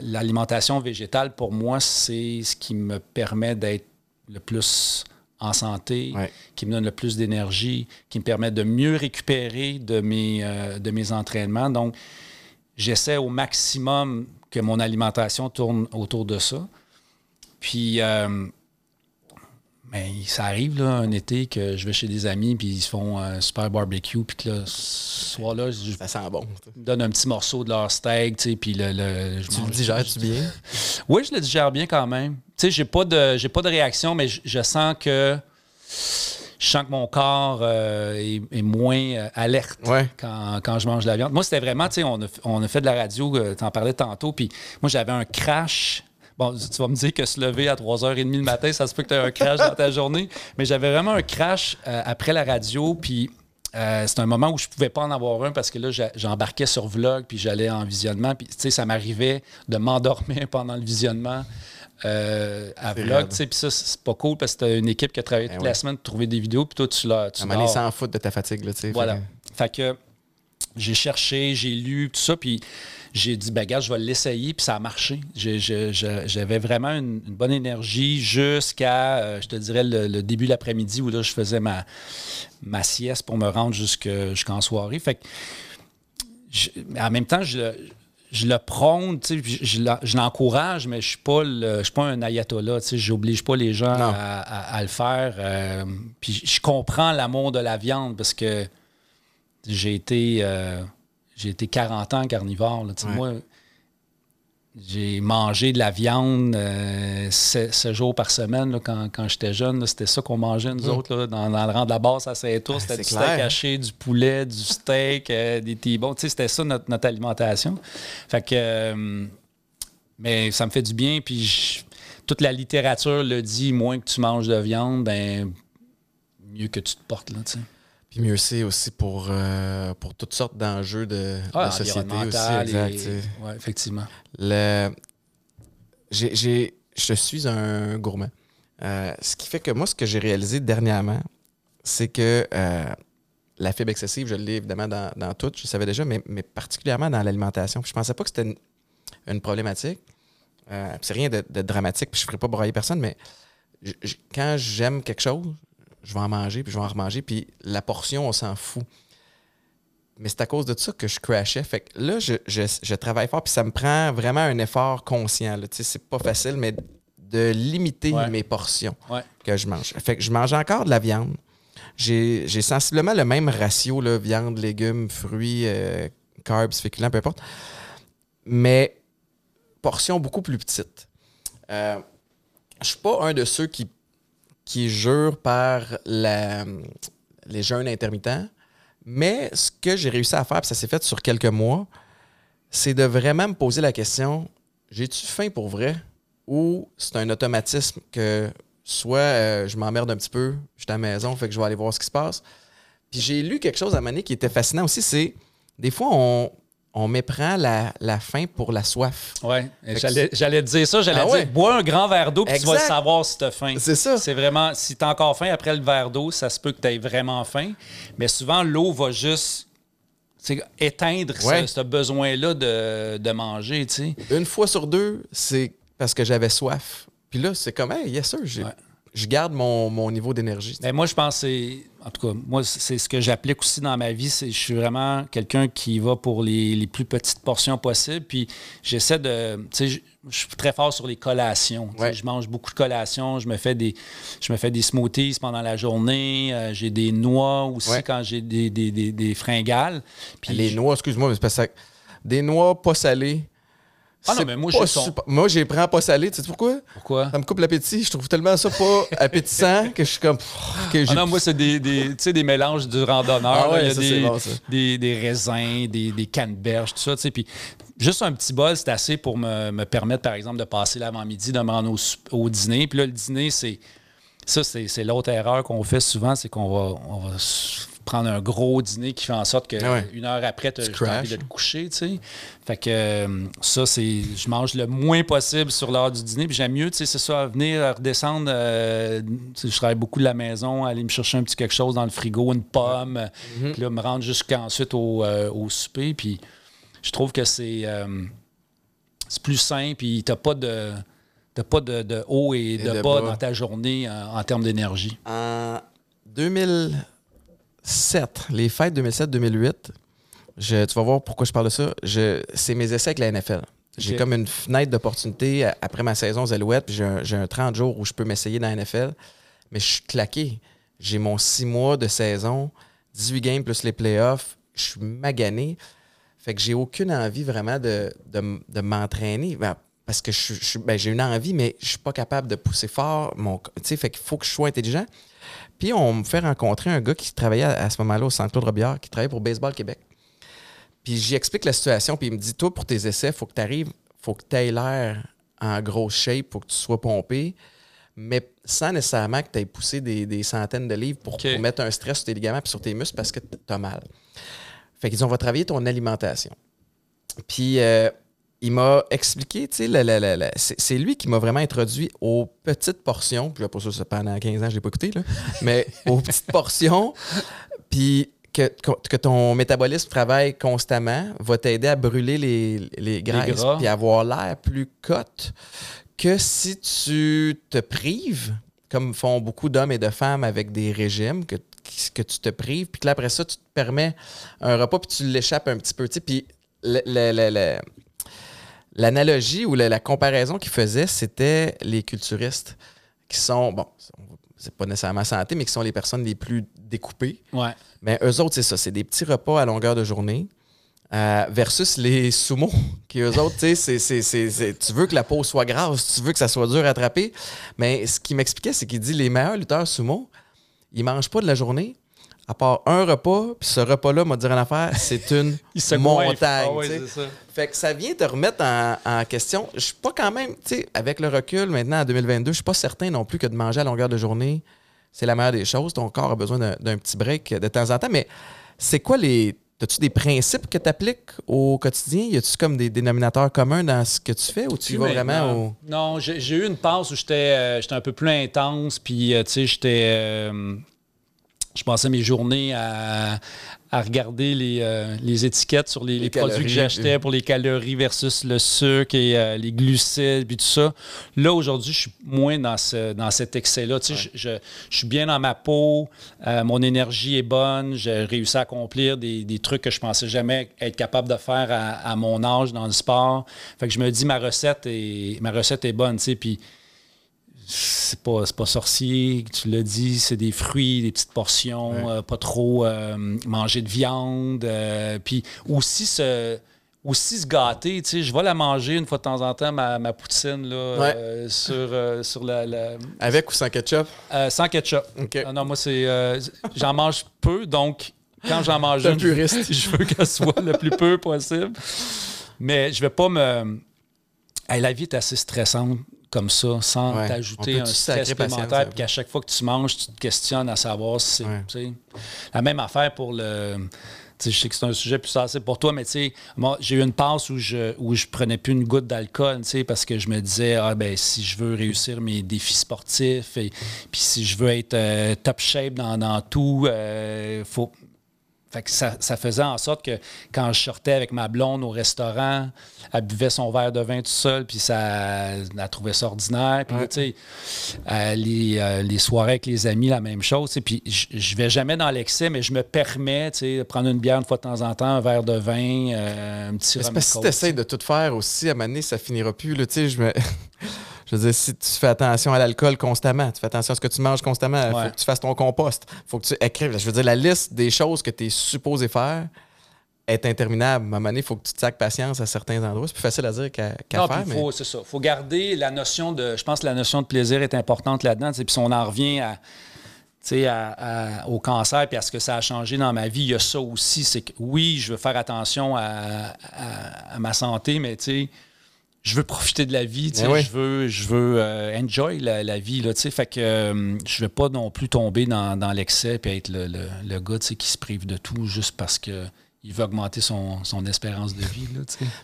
l'alimentation végétale, pour moi, c'est ce qui me permet d'être le plus en santé, qui me donne le plus d'énergie, qui me permet de mieux récupérer de mes, euh, de mes entraînements. Donc, j'essaie au maximum que mon alimentation tourne autour de ça. Puis, euh, mais ça arrive, là, un été, que je vais chez des amis, puis ils se font un super barbecue, puis que là, ce soir-là, je ça sent bon. donne un petit morceau de leur steak, tu sais, puis le... le tu le digères-tu bien? Oui, je le digère bien quand même. Tu sais, j'ai pas de, j'ai pas de réaction, mais je, sens que... Je sens que mon corps euh, est, moins euh, alerte quand, quand, je mange de la viande. Moi, c'était vraiment, tu sais, on a, on a fait de la radio, tu en parlais tantôt, puis moi, j'avais un crash Bon, tu vas me dire que se lever à 3h30 le matin, ça se peut que tu aies un crash dans ta journée. Mais j'avais vraiment un crash euh, après la radio. Puis euh, c'est un moment où je pouvais pas en avoir un parce que là, j'embarquais sur vlog, puis j'allais en visionnement. Puis, tu sais, ça m'arrivait de m'endormir pendant le visionnement. Euh, à vlog, tu sais, puis ça, c'est pas cool parce que t'as une équipe qui a travaillé ben toute la semaine pour trouver des vidéos, puis toi, tu l'as. Tu m'en sans foutre de ta fatigue, là, tu sais. Voilà. Fait que j'ai cherché, j'ai lu, tout ça, puis j'ai dit, ben, je vais l'essayer, puis ça a marché. J'avais vraiment une, bonne énergie jusqu'à, euh, je te dirais, le, début de l'après-midi où là, je faisais ma, ma sieste pour me rendre jusqu'en soirée. Fait en même temps, je, je le prône, je, l'encourage, mais je ne suis, suis, pas un ayatollah. Je n'oblige pas les gens à, le faire. Euh, puis je comprends l'amour de la viande parce que j'ai été. Euh, j'ai été 40 ans carnivore. Moi, j'ai mangé de la viande euh, ce, jour par semaine quand, j'étais jeune. C'était ça qu'on mangeait, nous mm. autres, dans, le rang de la base à Saint-Ours. Ah, c'était du steak haché, du poulet, du steak, euh, des t C'était ça notre, alimentation. Fait que. Euh, mais ça me fait du bien. Puis toute la littérature le dit, moins que tu manges de viande, ben mieux que tu te portes. Là, Puis mieux c'est aussi pour, euh, pour toutes sortes d'enjeux de, ah, société aussi. Exact, effectivement. Le... je suis un gourmand. Euh, ce qui fait que moi, ce que j'ai réalisé dernièrement, c'est que euh, la fibre excessive, je l'ai évidemment dans, dans, tout, je le savais déjà, mais, mais particulièrement dans l'alimentation. Je pensais pas que c'était une, problématique. Euh, c'est rien de, dramatique, puis je ne ferai pas broyer personne, mais quand j'aime quelque chose, je vais en manger, puis je vais en remanger, puis la portion, on s'en fout. Mais c'est à cause de ça que je crashais. Fait que là, je, travaille fort, puis ça me prend vraiment un effort conscient. C'est pas facile, mais de limiter mes portions que je mange. Fait que je mange encore de la viande. J'ai sensiblement le même ratio, là, viande, légumes, fruits, euh, carbs, féculents, peu importe. Mais portions beaucoup plus petites. Euh, je suis pas un de ceux qui, qui jurent par les jeûnes intermittents, mais ce que j'ai réussi à faire, puis ça s'est fait sur quelques mois, c'est de vraiment me poser la question j'ai-tu faim pour vrai? Ou c'est un automatisme que soit euh, je m'emmerde un petit peu, je suis à la maison, fait que je vais aller voir ce qui se passe. Puis j'ai lu quelque chose à Mané qui était fascinant aussi, c'est des fois on, on méprend la, la, faim pour la soif. Oui, j'allais dire ça, j'allais ah dire bois un grand verre d'eau puis tu vas savoir si tu as faim. C'est ça. C'est vraiment, si tu as encore faim après le verre d'eau, ça se peut que tu aies vraiment faim. Mais souvent, l'eau va juste éteindre ce, besoin-là de, de, manger. Une fois sur deux, c'est parce que j'avais soif. Puis là, c'est comme, hey, yes, sûr, je garde mon, niveau d'énergie. Mais moi, je pense que en tout cas, moi, c'est ce que j'applique aussi dans ma vie. C'est je suis vraiment quelqu'un qui va pour les, plus petites portions possibles. Puis j'essaie de. Tu sais, je, suis très fort sur les collations. Je mange beaucoup de collations. Je me fais des, je me fais des smoothies pendant la journée. Euh, j'ai des noix aussi quand j'ai des, des, fringales. Puis les noix, excuse-moi, mais c'est pas ça. Des noix pas salées ah non, mais moi, j'ai son... Moi, j'ai prends pas salé. Tu sais pourquoi? Pourquoi? Ça me coupe l'appétit. Je trouve tellement ça pas appétissant que je suis comme. Que ah non, moi, c'est des, des, des mélanges du randonneur. Ah ouais, il y a des, bon, des, des, raisins, des, des canneberges, tout ça. Puis juste un petit bol, c'est assez pour me, me, permettre, par exemple, de passer l'avant-midi, de me rendre au, au dîner. Puis là, le dîner, c'est. Ça, c'est l'autre erreur qu'on fait souvent, c'est qu'on va, on va prendre un gros dîner qui fait en sorte qu'une ah heure après, tu as envie de te coucher, tu sais. Fait que euh, ça, c'est. Je mange le moins possible sur l'heure du dîner. Puis j'aime mieux, tu sais, c'est ça, venir redescendre. Euh, je travaille beaucoup de la maison, aller me chercher un petit quelque chose dans le frigo, une pomme, puis là, me rendre jusqu'ensuite au, euh, au souper. Puis je trouve que c'est. c'est plus simple, puis t'as pas de. T'as pas de, haut et, de, bas, dans ta journée en, en termes d'énergie. En 2000, 7, les fêtes 2007-2008, tu vas voir pourquoi je parle de ça. c'est mes essais avec la NFL. J'ai comme une fenêtre d'opportunité après ma saison aux Alouettes, j'ai un, 30 jours où je peux m'essayer dans la NFL, mais je suis claqué. J'ai mon 6 mois de saison, 18 games plus les playoffs, je suis magané. Fait que j'ai aucune envie vraiment de, m'entraîner. Ben, parce que je, ben, j'ai une envie, mais je suis pas capable de pousser fort. Mon, fait qu'il faut que je sois intelligent. Puis on me fait rencontrer un gars qui travaillait à, ce moment-là au Centre Claude Robillard, qui travaillait pour Baseball Québec. Puis j'y explique la situation, puis il me dit Toi, pour tes essais, il faut que tu arrives, faut que tu aies l'air en grosse shape, pour que tu sois pompé, mais sans nécessairement que tu aies poussé des, centaines de livres pour, mettre un stress sur tes ligaments et sur tes muscles parce que tu as mal. Fait qu'ils ont va travailler ton alimentation. Puis euh, il m'a expliqué, tu sais, c'est lui qui m'a vraiment introduit aux petites portions. Puis, pas ça, pendant 15 ans, je l'ai pas écouté, là, mais aux petites portions. Puis, que, que, ton métabolisme travaille constamment va t'aider à brûler les, les graisses puis avoir l'air plus cote que si tu te prives, comme font beaucoup d'hommes et de femmes avec des régimes, que, que tu te prives, puis que là, après ça, tu te permets un repas, puis tu l'échappes un petit peu. Tu sais, puis le, le, L'analogie ou la, comparaison qu'il faisait, c'était les culturistes qui sont, bon, c'est pas nécessairement santé, mais qui sont les personnes les plus découpées. Ouais. Mais eux autres, c'est ça, c'est des petits repas à longueur de journée. Euh, versus les sumo, qui eux autres, tu sais, tu veux que la peau soit grasse, tu veux que ça soit dur à attraper. Mais ce qu'il m'expliquait, c'est qu'il dit les meilleurs lutteurs sumo, ils mangent pas de la journée. À part un repas, puis ce repas-là, m'a dit une affaire, c'est une montagne. Ah fait que ça vient te remettre en, question. Je suis pas quand même, tu sais, avec le recul maintenant en 2022, je suis pas certain non plus que de manger à longueur de journée, c'est la meilleure des choses. Ton corps a besoin d'un petit break de temps en temps. Mais c'est quoi les. As-tu des principes que tu appliques au quotidien? Y a-tu comme des dénominateurs communs dans ce que tu fais ou tu vas vraiment au. Non, j'ai eu une passe où j'étais euh, un peu plus intense, puis euh, tu sais, j'étais. Euh, je passais mes journées à, regarder euh, les, étiquettes sur les, produits que j'achetais pour les calories versus le sucre et euh, les glucides, puis tout ça. Là, aujourd'hui, je suis moins dans, ce, dans cet excès-là. Je, suis bien dans ma peau, euh, mon énergie est bonne, j'ai réussi à accomplir des, trucs que je pensais jamais être capable de faire à, mon âge dans le sport. Fait que je me dis, ma recette est, ma recette est bonne, puis c'est pas, pas sorcier, tu l'as dit, c'est des fruits, des petites portions, euh, pas trop euh, manger de viande. Euh, puis aussi se, aussi se gâter, tu sais, je vais la manger une fois de temps en temps, ma, ma poutine, là, sur, sur la, Avec ou sans ketchup? sans ketchup. Ah non, moi, c'est... j'en mange peu, donc quand j'en mange une, je veux qu'elle soit le plus peu possible. Mais je vais pas me... la vie est assez stressante comme ça, sans t'ajouter un stress supplémentaire, puis qu'à chaque fois que tu manges, tu te questionnes à savoir si c'est. La même affaire pour le. je sais que c'est un sujet plus sensible pour toi, mais moi, j'ai eu une passe où je où je prenais plus une goutte d'alcool, parce que je me disais, ah ben si je veux réussir mes défis sportifs, et puis si je veux être euh, top shape dans, dans tout, il euh, faut fait que ça, faisait en sorte que quand je sortais avec ma blonde au restaurant, elle buvait son verre de vin tout seul, puis ça, elle trouvait ça ordinaire. Puis tu sais, euh, euh, les, soirées avec les amis, la même chose. Puis je vais jamais dans l'excès, mais je me permets, tu sais, de prendre une bière une fois de temps en temps, un verre de vin, euh, un petit. Si tu essaies de tout faire aussi, à un moment donné, ça finira plus. Tu sais, je me... Je veux dire, si tu fais attention à l'alcool constamment, tu fais attention à ce que tu manges constamment, il faut que tu fasses ton compost, il faut que tu écrives. Je veux dire, la liste des choses que tu es supposé faire est interminable. À un moment donné, il faut que tu te patience à certains endroits. C'est plus facile à dire qu'à faire. Mais... C'est ça. Il faut garder la notion de. Je pense que la notion de plaisir est importante là-dedans. Puis si on en revient à, au cancer puis à ce que ça a changé dans ma vie, il y a ça aussi. C'est que oui, je veux faire attention à, à ma santé, mais tu sais je veux profiter de la vie, ben je veux, je veux euh, enjoy la, vie, là, fait que euh, je veux pas non plus tomber dans, l'excès et être le, le, gars qui se prive de tout juste parce que il veut augmenter son, espérance de vie.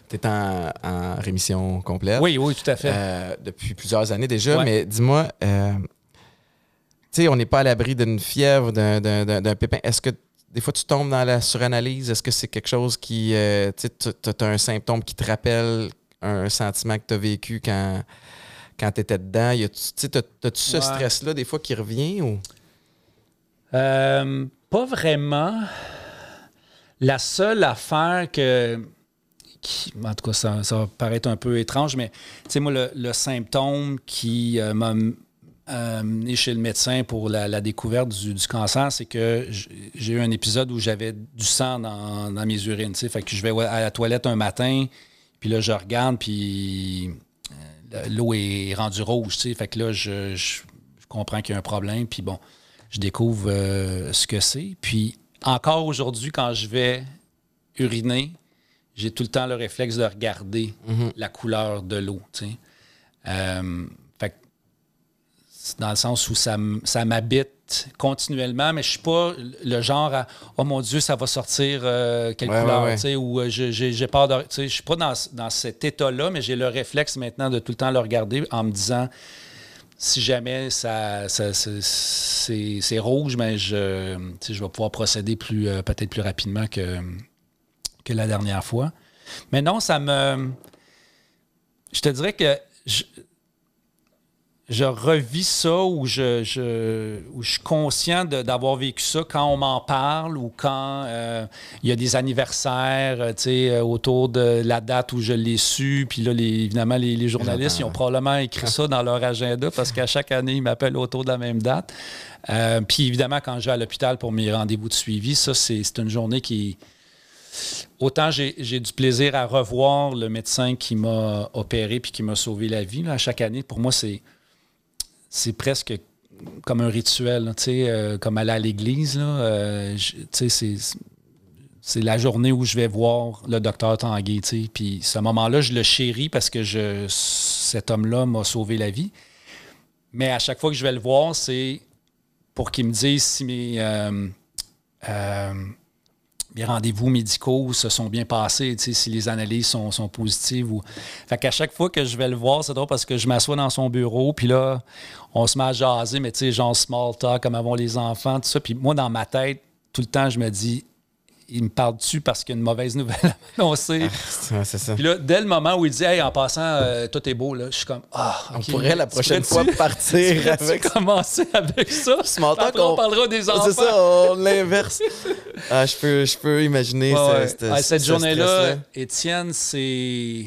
Tu es en, rémission complète? Oui, oui, tout à fait. Euh, depuis plusieurs années déjà, mais dis-moi, on n'est pas à l'abri d'une fièvre, d'un pépin. Est-ce que des fois, tu tombes dans la suranalyse? Est-ce que c'est quelque chose qui. tu as un symptôme qui te rappelle un sentiment que tu as vécu quand, quand tu étais dedans? As-tu ce stress-là des fois qui revient? ou? Euh, Pas vraiment. La seule affaire que. en tout cas, ça, va paraître un peu étrange, mais tu sais, moi, le, symptôme qui euh, m'a amené chez le médecin pour la, découverte du, cancer, c'est que j'ai eu un épisode où j'avais du sang dans, dans mes urines. Fait que je vais à la toilette un matin, puis là, je regarde, puis euh, l'eau est rendue rouge, tu sais. Fait que là, je, comprends qu'il y a un problème, puis bon, je découvre euh, ce que c'est. Puis encore aujourd'hui, quand je vais uriner, j'ai tout le temps le réflexe de regarder mm-hmm. la couleur de l'eau, tu sais. Euh, dans le sens où ça, ça m'habite continuellement, mais je suis pas le genre à Oh mon Dieu, ça va sortir euh, quelle couleur, ou euh, j'ai peur de. Je suis pas dans, cet état-là, mais j'ai le réflexe maintenant de tout le temps le regarder en me disant si jamais ça, c'est rouge, mais je, je vais pouvoir procéder plus euh, peut-être plus rapidement que, que la dernière fois. Mais non, ça me. Je te dirais que je revis ça ou je, je, je suis conscient d'avoir vécu ça quand on m'en parle ou quand euh, il y a des anniversaires euh, euh, autour de la date où je l'ai su. Puis là, évidemment, les, journalistes, ils ont probablement écrit ça dans leur agenda parce qu'à chaque année, ils m'appellent autour de la même date. puis évidemment, quand je vais à l'hôpital pour mes rendez-vous de suivi, ça, c'est une journée qui Autant j'ai du plaisir à revoir le médecin qui m'a opéré puis qui m'a sauvé la vie à chaque année. Pour moi, c'est c'est presque comme un rituel, euh, comme aller à l'église. Euh, c'est la journée où je vais voir le docteur Tanguay. Puis ce moment-là, je le chéris parce que je, cet homme-là m'a sauvé la vie. Mais à chaque fois que je vais le voir, c'est pour qu'il me dise si mes, les rendez-vous médicaux se sont bien passés, si les analyses sont, positives. Ou... Fait qu'à chaque fois que je vais le voir, c'est drôle parce que je m'assois dans son bureau, puis là, on se met à jaser, mais tu sais, genre small talk, comme avant les enfants, tout ça. Puis moi, dans ma tête, tout le temps, je me dis, il me parle dessus parce qu'il y a une mauvaise nouvelle annoncée. Ah, c'est ça. Puis là, dès le moment où il dit Hey, en passant, euh, tout est beau, là, je suis comme Ah, on pourrait la prochaine fois partir avec. commencer avec ça? Après, on... parlera des enfants. C'est ça, on l'inverse. ah, je peux, je peux imaginer cette journée-là. Étienne, c'est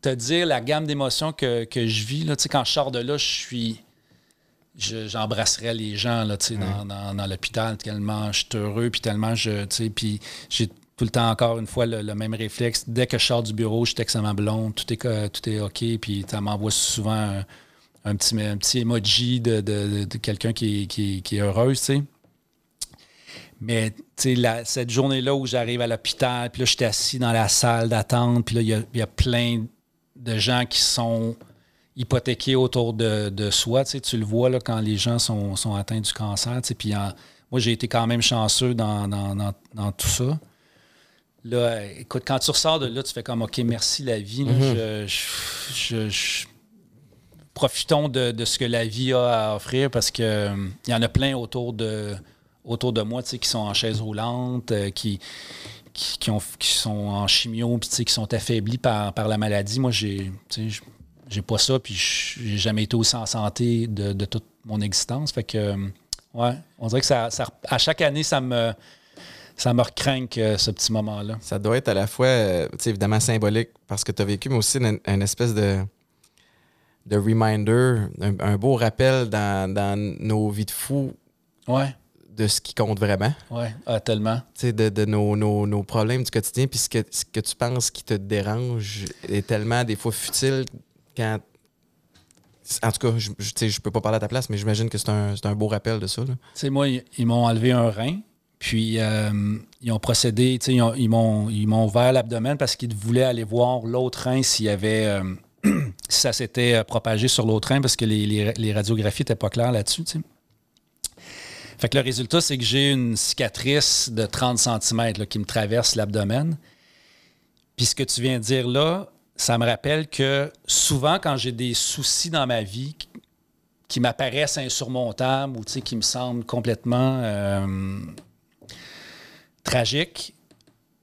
te dire la gamme d'émotions que, que, je vis. Là, quand je sors de là, je suis j'embrasserais les gens là, dans, dans, l'hôpital tellement je suis heureux, puis tellement je. Puis j'ai tout le temps encore une fois le, même réflexe. Dès que je sors du bureau, je texte à ma blonde, tout est, tout est OK, puis ça m'envoie souvent un, petit, un petit emoji de, de, quelqu'un qui, qui, qui, est heureuse, tu sais. Mais cette journée-là où j'arrive à l'hôpital, puis là, je suis assis dans la salle d'attente, puis là, il y y a plein de gens qui sont hypothéqué autour de, soi. Tu, le vois là, quand les gens sont, atteints du cancer. Puis moi, j'ai été quand même chanceux dans, tout ça. Là, écoute, quand tu ressors de là, tu fais comme OK, merci la vie. Mm-hmm. profitons de, ce que la vie a à offrir parce qu'il euh, y en a plein autour de, autour de moi qui sont en chaise roulante, euh, qui, qui, ont, qui, sont en chimio, qui sont affaiblis par, par la maladie. Moi, j'ai j'ai pas ça, puis j'ai jamais été aussi en santé de, toute mon existence. Fait que, euh, ouais, on dirait que ça, à chaque année, ça me, ça me euh, ce petit moment-là. Ça doit être à la fois, euh, évidemment, symbolique parce que tu as vécu, mais aussi une, espèce de, de reminder, un, beau rappel dans, nos vies de fous. Ouais. De ce qui compte vraiment. Oui, ah, tellement. De, de nos, nos, problèmes du quotidien, puis ce que, ce que tu penses qui te dérange est tellement des fois futile En tout cas, je, je, peux pas parler à ta place, mais j'imagine que c'est un, beau rappel de ça. Tu sais, moi, ils, m'ont enlevé un rein, puis euh, ils ont procédé, ils, m'ont ouvert l'abdomen parce qu'ils voulaient aller voir l'autre rein s'il y avait. Euh, si ça s'était euh, propagé sur l'autre rein parce que les, radiographies n'étaient pas claires là-dessus. Fait que le résultat, c'est que j'ai une cicatrice de 30 cm qui me traverse l'abdomen. Puis ce que tu viens de dire là, ça me rappelle que souvent, quand j'ai des soucis dans ma vie qui m'apparaissent insurmontables ou qui me semblent complètement euh, tragiques,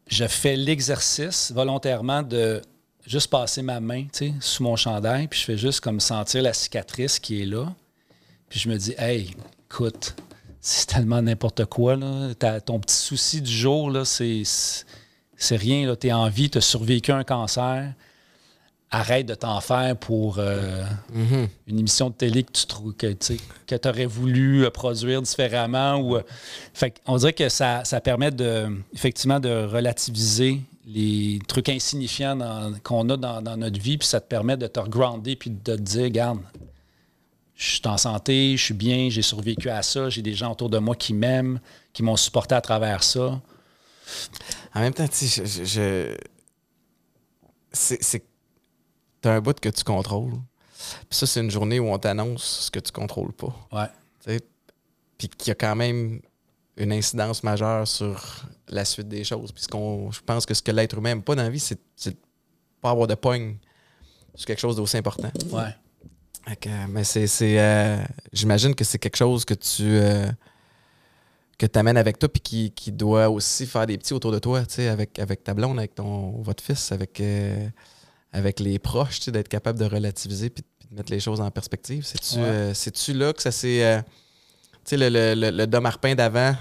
je fais l'exercice volontairement de juste passer ma main sous mon chandail, puis je fais juste comme sentir la cicatrice qui est là. Puis je me dis, hey, écoute, c'est tellement n'importe quoi. Là. ton petit souci du jour, c'est, rien. Tu es en vie, tu as survécu un cancer arrête de t'en faire pour euh, mhm. une émission de télé que tu trouves que tu aurais voulu euh, produire différemment ou euh, on dirait que ça, permet de effectivement de relativiser les trucs insignifiants qu'on a dans, notre vie puis ça te permet de te regrounder puis de te dire regarde je suis en santé, je suis bien, j'ai survécu à ça, j'ai des gens autour de moi qui m'aiment, qui m'ont supporté à travers ça. En même temps, tu sais, je, c'est t'as un bout que tu contrôles. Puis ça, c'est une journée où on t'annonce ce que tu contrôles pas. Ouais. Puis qu'il y a quand même une incidence majeure sur la suite des choses. Puis je pense que ce que l'être humain n'aime pas dans la vie, c'est de pas avoir de pogne sur quelque chose d'aussi important. Ouais. mais c'est. Euh, j'imagine que c'est quelque chose que tu. Euh, que tu amènes avec toi, puis qui, qui, doit aussi faire des petits autour de toi, tu sais, avec, avec ta blonde, avec ton, votre fils, avec. Euh, avec les proches, d'être capable de relativiser puis de mettre les choses en perspective. C'est-tu euh, là que ça s'est. Euh, tu sais, le, le, le, Dom Arpin d'avant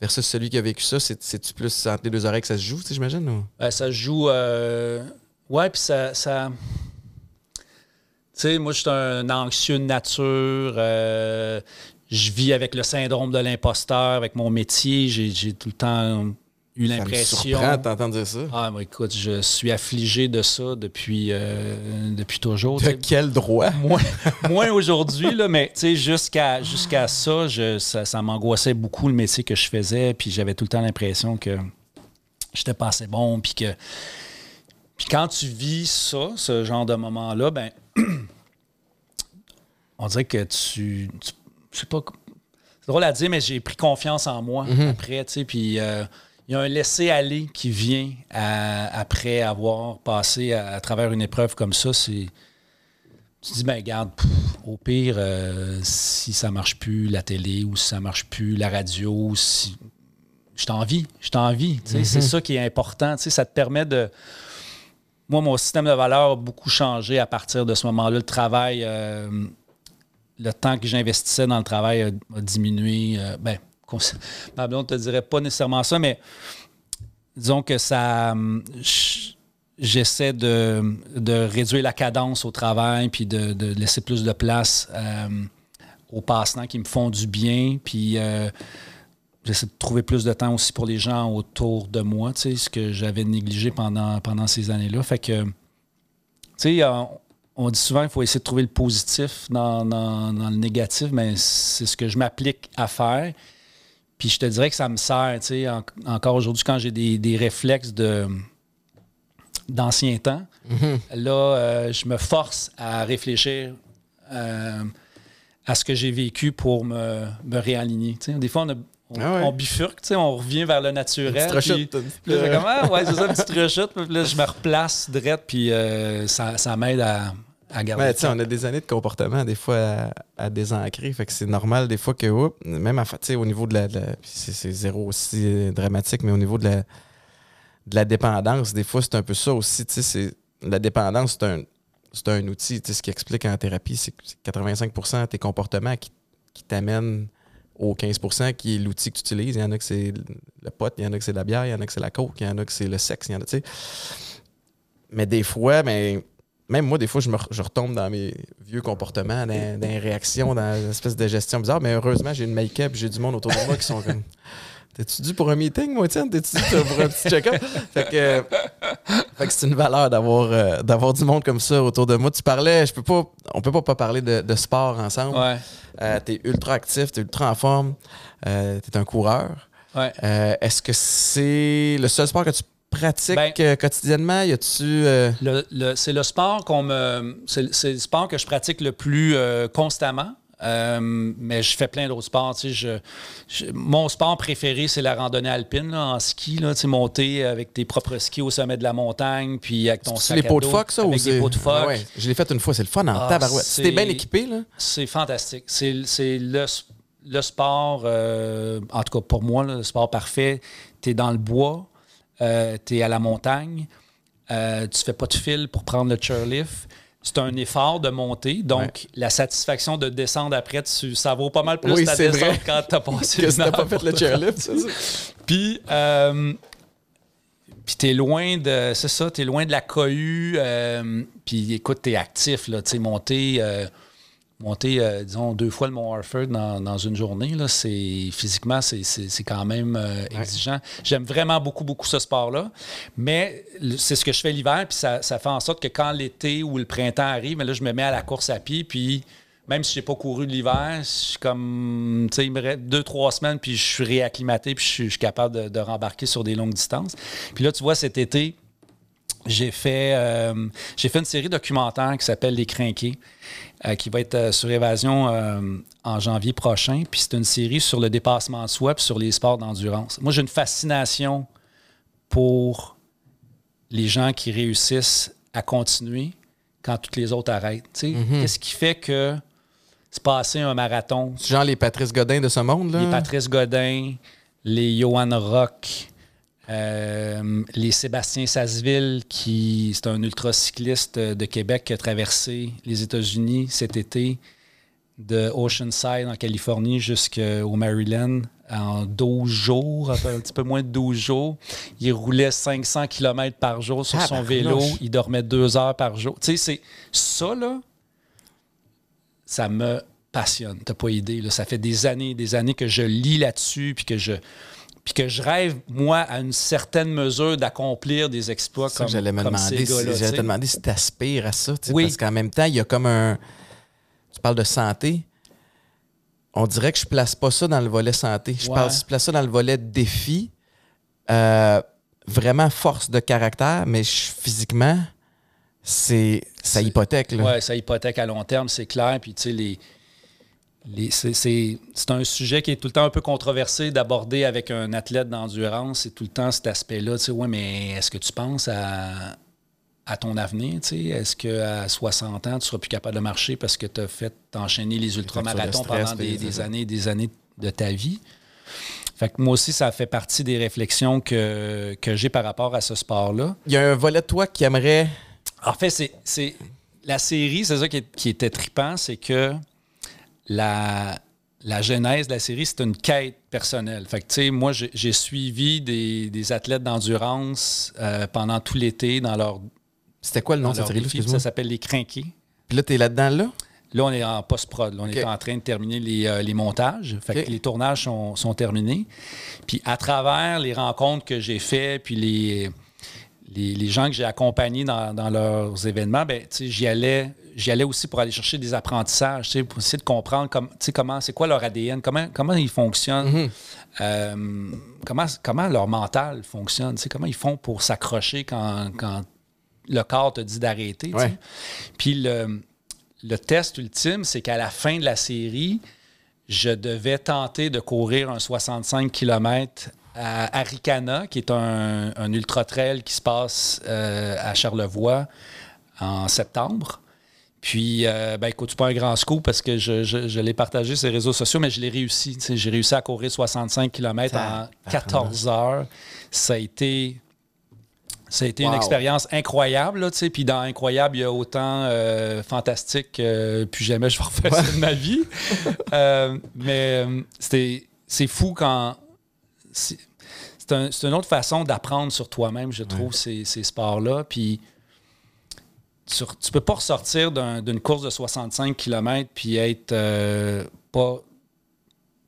versus celui qui a vécu ça, c'est-tu plus entre les deux oreilles que ça se joue, j'imagine? Ou? Ben, ça se joue. Euh... Ouais, puis ça. ça... Tu sais, moi, je suis un anxieux de nature. Euh, je vis avec le syndrome de l'imposteur, avec mon métier. J'ai tout le temps eu l'impression. Ça me d'entendre dire ça. Ah, mais écoute, je suis affligé de ça depuis, euh, depuis toujours. De quel droit? Moins, aujourd'hui, là, mais jusqu'à jusqu'à ça, je, ça, ça m'angoissait beaucoup le métier que je faisais, puis j'avais tout le temps l'impression que j'étais pas assez bon, puis que. Puis quand tu vis ça, ce genre de moment-là, ben. on dirait que tu. tu je sais pas. C'est drôle à dire, mais j'ai pris confiance en moi mm-hmm. après, tu sais, puis. Euh, il y a un laisser-aller qui vient après avoir passé à, travers une épreuve comme ça. C'est, tu te dis, ben regarde, au pire, euh, si ça marche plus la télé ou si ça marche plus la radio, si je t'envie, je t'envie. C'est mm-hmm. ça qui est important. Ça te permet de. Moi, mon système de valeur a beaucoup changé à partir de ce moment-là. Le travail, euh, le temps que j'investissais dans le travail a, diminué. Euh, ben, ma blonde te dirait pas nécessairement ça, mais disons que ça. J'essaie de, réduire la cadence au travail, puis de, laisser plus de place euh, aux passe-temps qui me font du bien, puis euh, j'essaie de trouver plus de temps aussi pour les gens autour de moi, tu sais, ce que j'avais négligé pendant, pendant ces années-là. Fait que, tu sais, on, dit souvent qu'il faut essayer de trouver le positif dans le négatif, mais c'est ce que je m'applique à faire. Puis je te dirais que ça me sert, tu sais, encore aujourd'hui, quand j'ai des, réflexes de d'anciens temps, mhm. là, euh, je me force à réfléchir euh, à ce que j'ai vécu pour me, me réaligner. Tu sais. Des fois, on, on, ah bifurque, tu sais, on revient vers le naturel. Puis, puis là, comme, ah, ouais, c'est ça, une petite rechute. Puis là, je me replace direct, puis euh, ça, ça m'aide à, on a des années de comportement, des fois, à, désancrer. Fait que c'est normal, des fois, que, même à, au niveau de la. c'est zéro aussi dramatique, mais au niveau de la, de la dépendance, des fois, c'est un peu ça aussi. La dépendance, c'est un, un outil. Ce qui explique en thérapie, c'est que 85 de tes comportements qui, qui t'amènent au 15% qui est l'outil que tu utilises. Il y en a que c'est le pote, il y en a que c'est la bière, il y en a que c'est la coke, il y en a que c'est le sexe, il y en a, tu sais. Mais des fois, ben, même moi, des fois, je, me, je retombe dans mes vieux comportements, dans, les réactions, dans une espèce de gestion bizarre. Mais heureusement, j'ai une make-up, j'ai du monde autour de moi qui sont comme. T'es-tu dû pour un meeting, moi, tiens? T'es-tu dû pour un petit check-up? fait que, fait que c'est une valeur d'avoir, euh, d'avoir du monde comme ça autour de moi. Tu parlais, je peux pas, on peut pas, pas parler de, sport ensemble. Ouais. Euh, t'es ultra actif, t'es ultra en forme, euh, t'es un coureur. Ouais. est-ce que c'est le seul sport que tu pratique ben, euh, quotidiennement? Y tu euh, c'est le sport qu'on me. C'est le sport que je pratique le plus euh, constamment. mais je fais plein d'autres sports. Je, mon sport préféré, c'est la randonnée alpine en ski. Là, monter avec tes propres skis au sommet de la montagne, puis avec ton sac les pots de phoque, ça? Avec les pots de phoque? Ah je l'ai fait une fois, c'est le fun en ah, tabarouette. Si bien équipé, là? C'est fantastique. C'est le, le, sport, en tout cas pour moi, le sport parfait. Tu es dans le bois, euh, tu es à la montagne, euh, tu fais pas de fil pour prendre le chairlift. C'est un effort de monter, donc la satisfaction de descendre après, ça vaut pas mal plus oui, la descente quand tu as passé que pas fait le chairlift, Puis, euh, puis t'es loin de, c'est ça, t'es loin de la cohue. Euh, puis écoute, t'es actif là, tu sais, monter monter, euh, disons, deux fois le Mont Harford dans, une journée, là, c'est, physiquement, c'est, quand même euh, exigeant. J'aime vraiment beaucoup, beaucoup ce sport-là. Mais c'est ce que je fais l'hiver, puis ça, fait en sorte que quand l'été ou le printemps arrive, là, je me mets à la course à pied, puis même si je n'ai pas couru l'hiver, je suis comme, tu sais, il me reste deux, trois semaines, puis je suis réacclimaté, puis je suis, capable de, rembarquer sur des longues distances. Puis là, tu vois, cet été, j'ai fait, euh, j'ai fait une série documentaire qui s'appelle Les Crinqués. Euh, qui va être euh, sur Évasion euh, en janvier prochain. Puis c'est une série sur le dépassement de soi puis sur les sports d'endurance. Moi, j'ai une fascination pour les gens qui réussissent à continuer quand toutes les autres arrêtent. Mhm. Qu'est-ce qui fait que c'est passé un marathon? Genre les Patrice Godin de ce monde, là? Les Patrice Godin, les Johan Rock, euh, les Sébastien Sasseville, qui c'est un ultracycliste de Québec qui a traversé les États-Unis cet été, de Oceanside en Californie jusqu'au Maryland en 12 jours, un petit peu moins de 12 jours. Il roulait 500 km par jour sur son vélo. Il dormait deux heures par jour. Tu sais, c'est ça, là, ça me passionne. T'as pas idée. Là. Ça fait des années des années que je lis là-dessus puis que je puis que je rêve, moi, à une certaine mesure d'accomplir des exploits comme, j'allais me demander si, J'allais te demander si tu aspires à ça. Oui. Parce qu'en même temps, il y a comme un. Tu parles de santé. On dirait que je place pas ça dans le volet santé. Je, place ça dans le volet défi. Euh, vraiment force de caractère, mais physiquement, c'est ça hypothèque. Oui, ça hypothèque à long terme, c'est clair. Puis, tu sais, les c'est un sujet qui est tout le temps un peu controversé d'aborder avec un athlète d'endurance. C'est tout le temps cet aspect-là. Tu sais, ouais, mais est-ce que tu penses à, à ton avenir? Tu sais? Est-ce qu'à 60 ans, tu seras plus capable de marcher parce que tu as fait enchaîner les ultramarathons pendant des, des années et des années de ta vie? Fait que moi aussi, ça fait partie des réflexions que, que j'ai par rapport à ce sport-là. Il y a un volet de toi qui aimerait. En fait, c'est la série, c'est ça qui, qui était trippant, c'est que la, la genèse de la série, c'est une quête personnelle. Fait que, tu sais, moi, j'ai suivi des, athlètes d'endurance euh, pendant tout l'été dans leur. C'était quoi le nom de cette série Ça s'appelle Les Crinqués. Puis là, tu es là-dedans, là? Là, on est en post-prod. On est en train de terminer les, euh, montages. Fait que les tournages sont, sont, terminés. Puis à travers les rencontres que j'ai faites, puis les, les, gens que j'ai accompagnés dans, leurs événements, ben, j'y allais, j'y allais aussi pour aller chercher des apprentissages, pour essayer de comprendre comme, comment, c'est quoi leur ADN, comment, comment ils fonctionnent, mm-hmm. euh, comment, comment leur mental fonctionne, comment ils font pour s'accrocher quand, le corps te dit d'arrêter. Puis le, le test ultime, c'est qu'à la fin de la série, je devais tenter de courir un 65 km à Aricana, qui est un, ultra-trail qui se passe euh, à Charlevoix en septembre. Puis, euh, ben, écoute, pas un grand scoop parce que je, l'ai partagé sur les réseaux sociaux, mais je l'ai réussi. J'ai réussi à courir 65 km en 14 heures. Ça a été, ça a été une expérience incroyable. Là, puis dans Incroyable, il y a autant euh, fantastique que plus jamais je vais refaire ça de ma vie. mais c'est fou quand c'est une autre façon d'apprendre sur toi-même, je trouve, ces, sports-là. Puis tu, ne peux pas ressortir d'une course de 65 km puis être euh, pas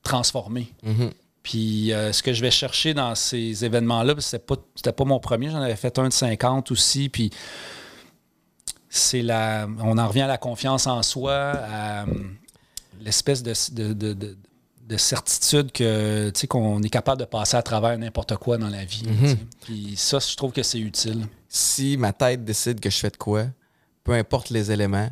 transformé. Mm-hmm. Puis euh, ce que je vais chercher dans ces événements-là, c'était pas, pas mon premier, j'en avais fait un de 50 aussi. Puis c'est la. On en revient à la confiance en soi, à l'espèce de de certitude que qu'on est capable de passer à travers n'importe quoi dans la vie. Mhm. Puis ça, je trouve que c'est utile. Si ma tête décide que je fais de quoi, peu importe les éléments,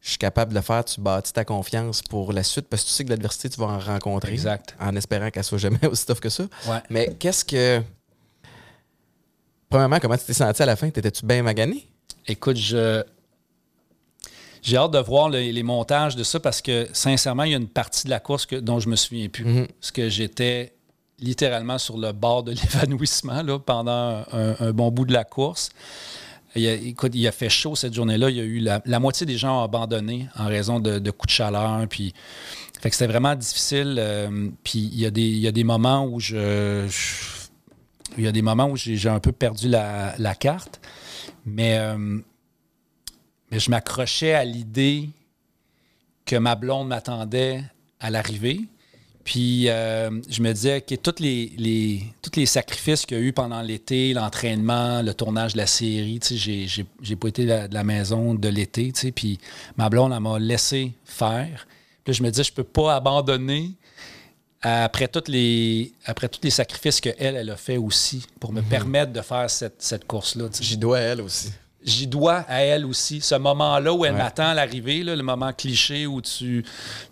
je suis capable de le faire, tu bâtis ta confiance pour la suite parce que tu sais que l'adversité, tu vas en rencontrer. Exact. En espérant qu'elle soit jamais aussi tough que ça. Mais qu'est-ce que. Premièrement, comment tu t'es senti à la fin? T'étais-tu bien magané? Écoute, je j'ai hâte de voir les montages de ça parce que, sincèrement, il y a une partie de la course que, dont je me souviens plus. Mhm. Parce que j'étais littéralement sur le bord de l'évanouissement pendant un, bon bout de la course. Il a, écoute, il a fait chaud cette journée-là. Il y a eu la, moitié des gens ont abandonné en raison de, coups de chaleur. Puis, fait que c'était vraiment difficile. Euh, puis il y, a des, il y a des moments où je, il y a des moments où j'ai un peu perdu la, carte. Mais euh, mais je m'accrochais à l'idée que ma blonde m'attendait à l'arrivée. Puis euh, je me disais que tous les, les, tous les sacrifices qu'il y a eu pendant l'été, l'entraînement, le tournage de la série, j'ai, j'ai, pas été de la, maison de l'été, puis ma blonde, elle m'a laissé faire. Puis je me disais, je peux pas abandonner après, toutes les, après tous les sacrifices qu'elle, elle a fait aussi pour me mhm. permettre de faire cette, cette course-là. J'y dois à elle aussi j'y dois à elle aussi. Ce moment-là où elle m'attend à l'arrivée, le moment cliché où tu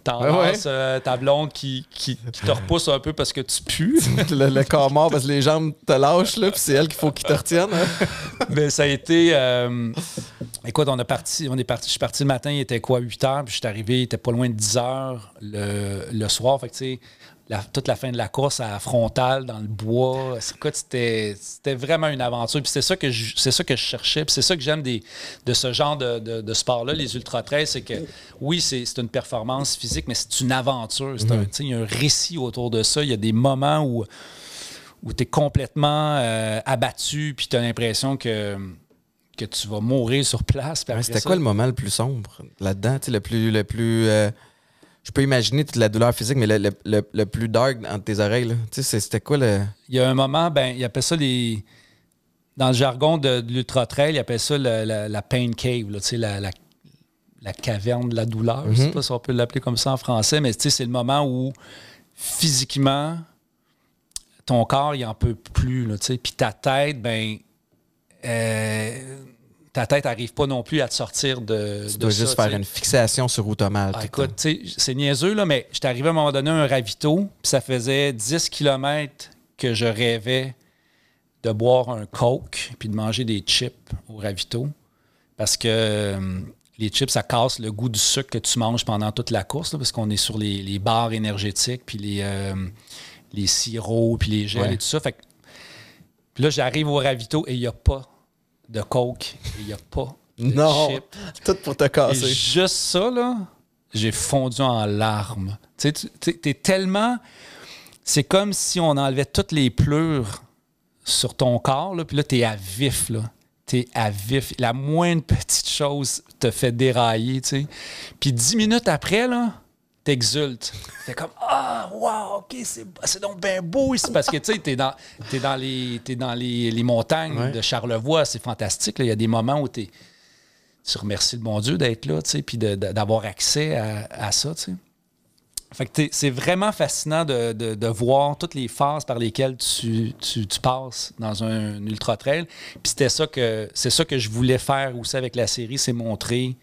t'enlaces euh, ta blonde qui, qui, te repousse un peu parce que tu pues. le, corps mort parce que les jambes te lâchent, là, puis c'est elle qu'il faut qu'il te retienne. Hein. Mais ça a été. Euh, écoute, on, a parti, on est parti, je suis parti le matin, il était quoi, 8 heures, puis je suis arrivé, il était pas loin de 10 heures le, le soir. Fait que, tu sais, toute la fin de la course à frontal dans le bois. C'était vraiment une aventure. Puis c'est ça que je, c'est ça que je cherchais. Puis c'est ça que j'aime de ce genre de, sport-là, les ultra trails, c'est que oui, c'est une performance physique, mais c'est une aventure. Mm-hmm. il y a un récit autour de ça. Il y a des moments où, où tu es complètement euh, abattu, puis tu as l'impression que que tu vas mourir sur place. C'était quoi le moment le plus sombre là-dedans? Le plus, le plus euh, je peux imaginer toute la douleur physique, mais le, plus dark entre tes oreilles, c'était quoi le. Il y a un moment, ben, il appelle ça les. Dans le jargon de, l'Ultra Trail, il appelle ça la, pain cave, la, la, caverne de la douleur. Je ne sais mhm. pas si on peut l'appeler comme ça en français, mais c'est le moment où physiquement, ton corps, il en peut plus. Puis ta tête, ben. Euh, ta tête n'arrive pas non plus à te sortir de. Tu dois juste faire une fixation sur automate. Ah, écoute, c'est niaiseux, là, mais j'étais arrivé à un moment donné à un ravito, puis ça faisait 10 km que je rêvais de boire un Coke puis de manger des chips au ravito. Parce que euh, les chips, ça casse le goût du sucre que tu manges pendant toute la course, parce qu'on est sur les, les barres énergétiques, puis les, euh, les sirops, puis les gels et tout ça. Fait puis là, j'arrive au ravito et il n'y a pas de coke il n'y a pas de non, tout pour te casser. Et juste ça, là, j'ai fondu en larmes. Tu sais, t'es tellement... C'est comme si on enlevait toutes les pleurs sur ton corps, là, puis là, t'es à vif, là. T'es à vif. La moindre petite chose te fait dérailler, tu sais. Puis dix minutes après, là, t'exultes. T'es comme Ah, wow, OK, c'est donc bien beau ici. Parce que tu sais, t'es dans, es dans, les, dans les, montagnes de Charlevoix, c'est fantastique. Il y a des moments où tu remercies le bon Dieu d'être là, tu sais, puis d'avoir accès à, ça, tu sais. Fait que c'est vraiment fascinant de, voir toutes les phases par lesquelles tu, passes dans un ultra trail. Puis c'était ça que c'est ça que je voulais faire aussi avec la série, c'est montrer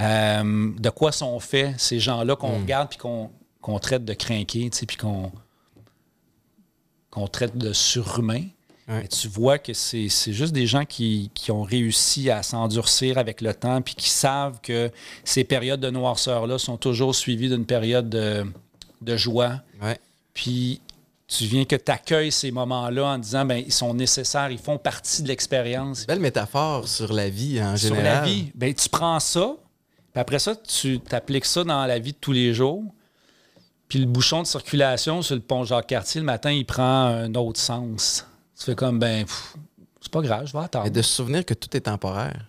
euh, de quoi sont faits ces gens-là qu'on hmm. regarde puis qu'on traite de crinqués, puis qu'on qu'on traite de surhumains. tu vois que c'est juste des gens qui, ont réussi à s'endurcir avec le temps puis qui savent que ces périodes de noirceur-là sont toujours suivies d'une période de, joie. Puis tu viens que tu accueilles ces moments-là en disant ben ils sont nécessaires, ils font partie de l'expérience. Belle métaphore sur la vie en général. Sur la vie, ben tu prends ça, puis après ça, tu t'appliques ça dans la vie de tous les jours. Puis le bouchon de circulation sur le pont Jacques-Cartier, le matin, il prend un autre sens. Tu fais comme, ben, c'est pas grave, je vais attendre. Et de se souvenir que tout est temporaire.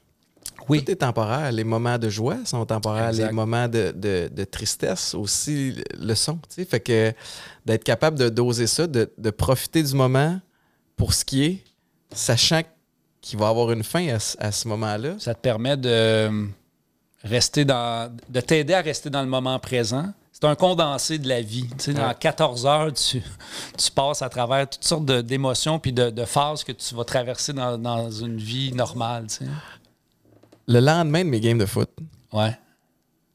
Oui. Tout est temporaire. Les moments de joie sont temporaires. Les moments de, tristesse aussi le sont. sais. Fait que d'être capable de doser ça, de, profiter du moment pour ce qui est, sachant qu'il va avoir une fin à ce moment-là. Ça te permet de rester dans, de t'aider à rester dans le moment présent. C'est un condensé de la vie. Tu sais, Dans 14 heures, tu, tu, passes à travers toutes sortes d'émotions puis de, phases que tu vas traverser dans, une vie normale. Tu sais. Le lendemain de mes games de foot, ouais.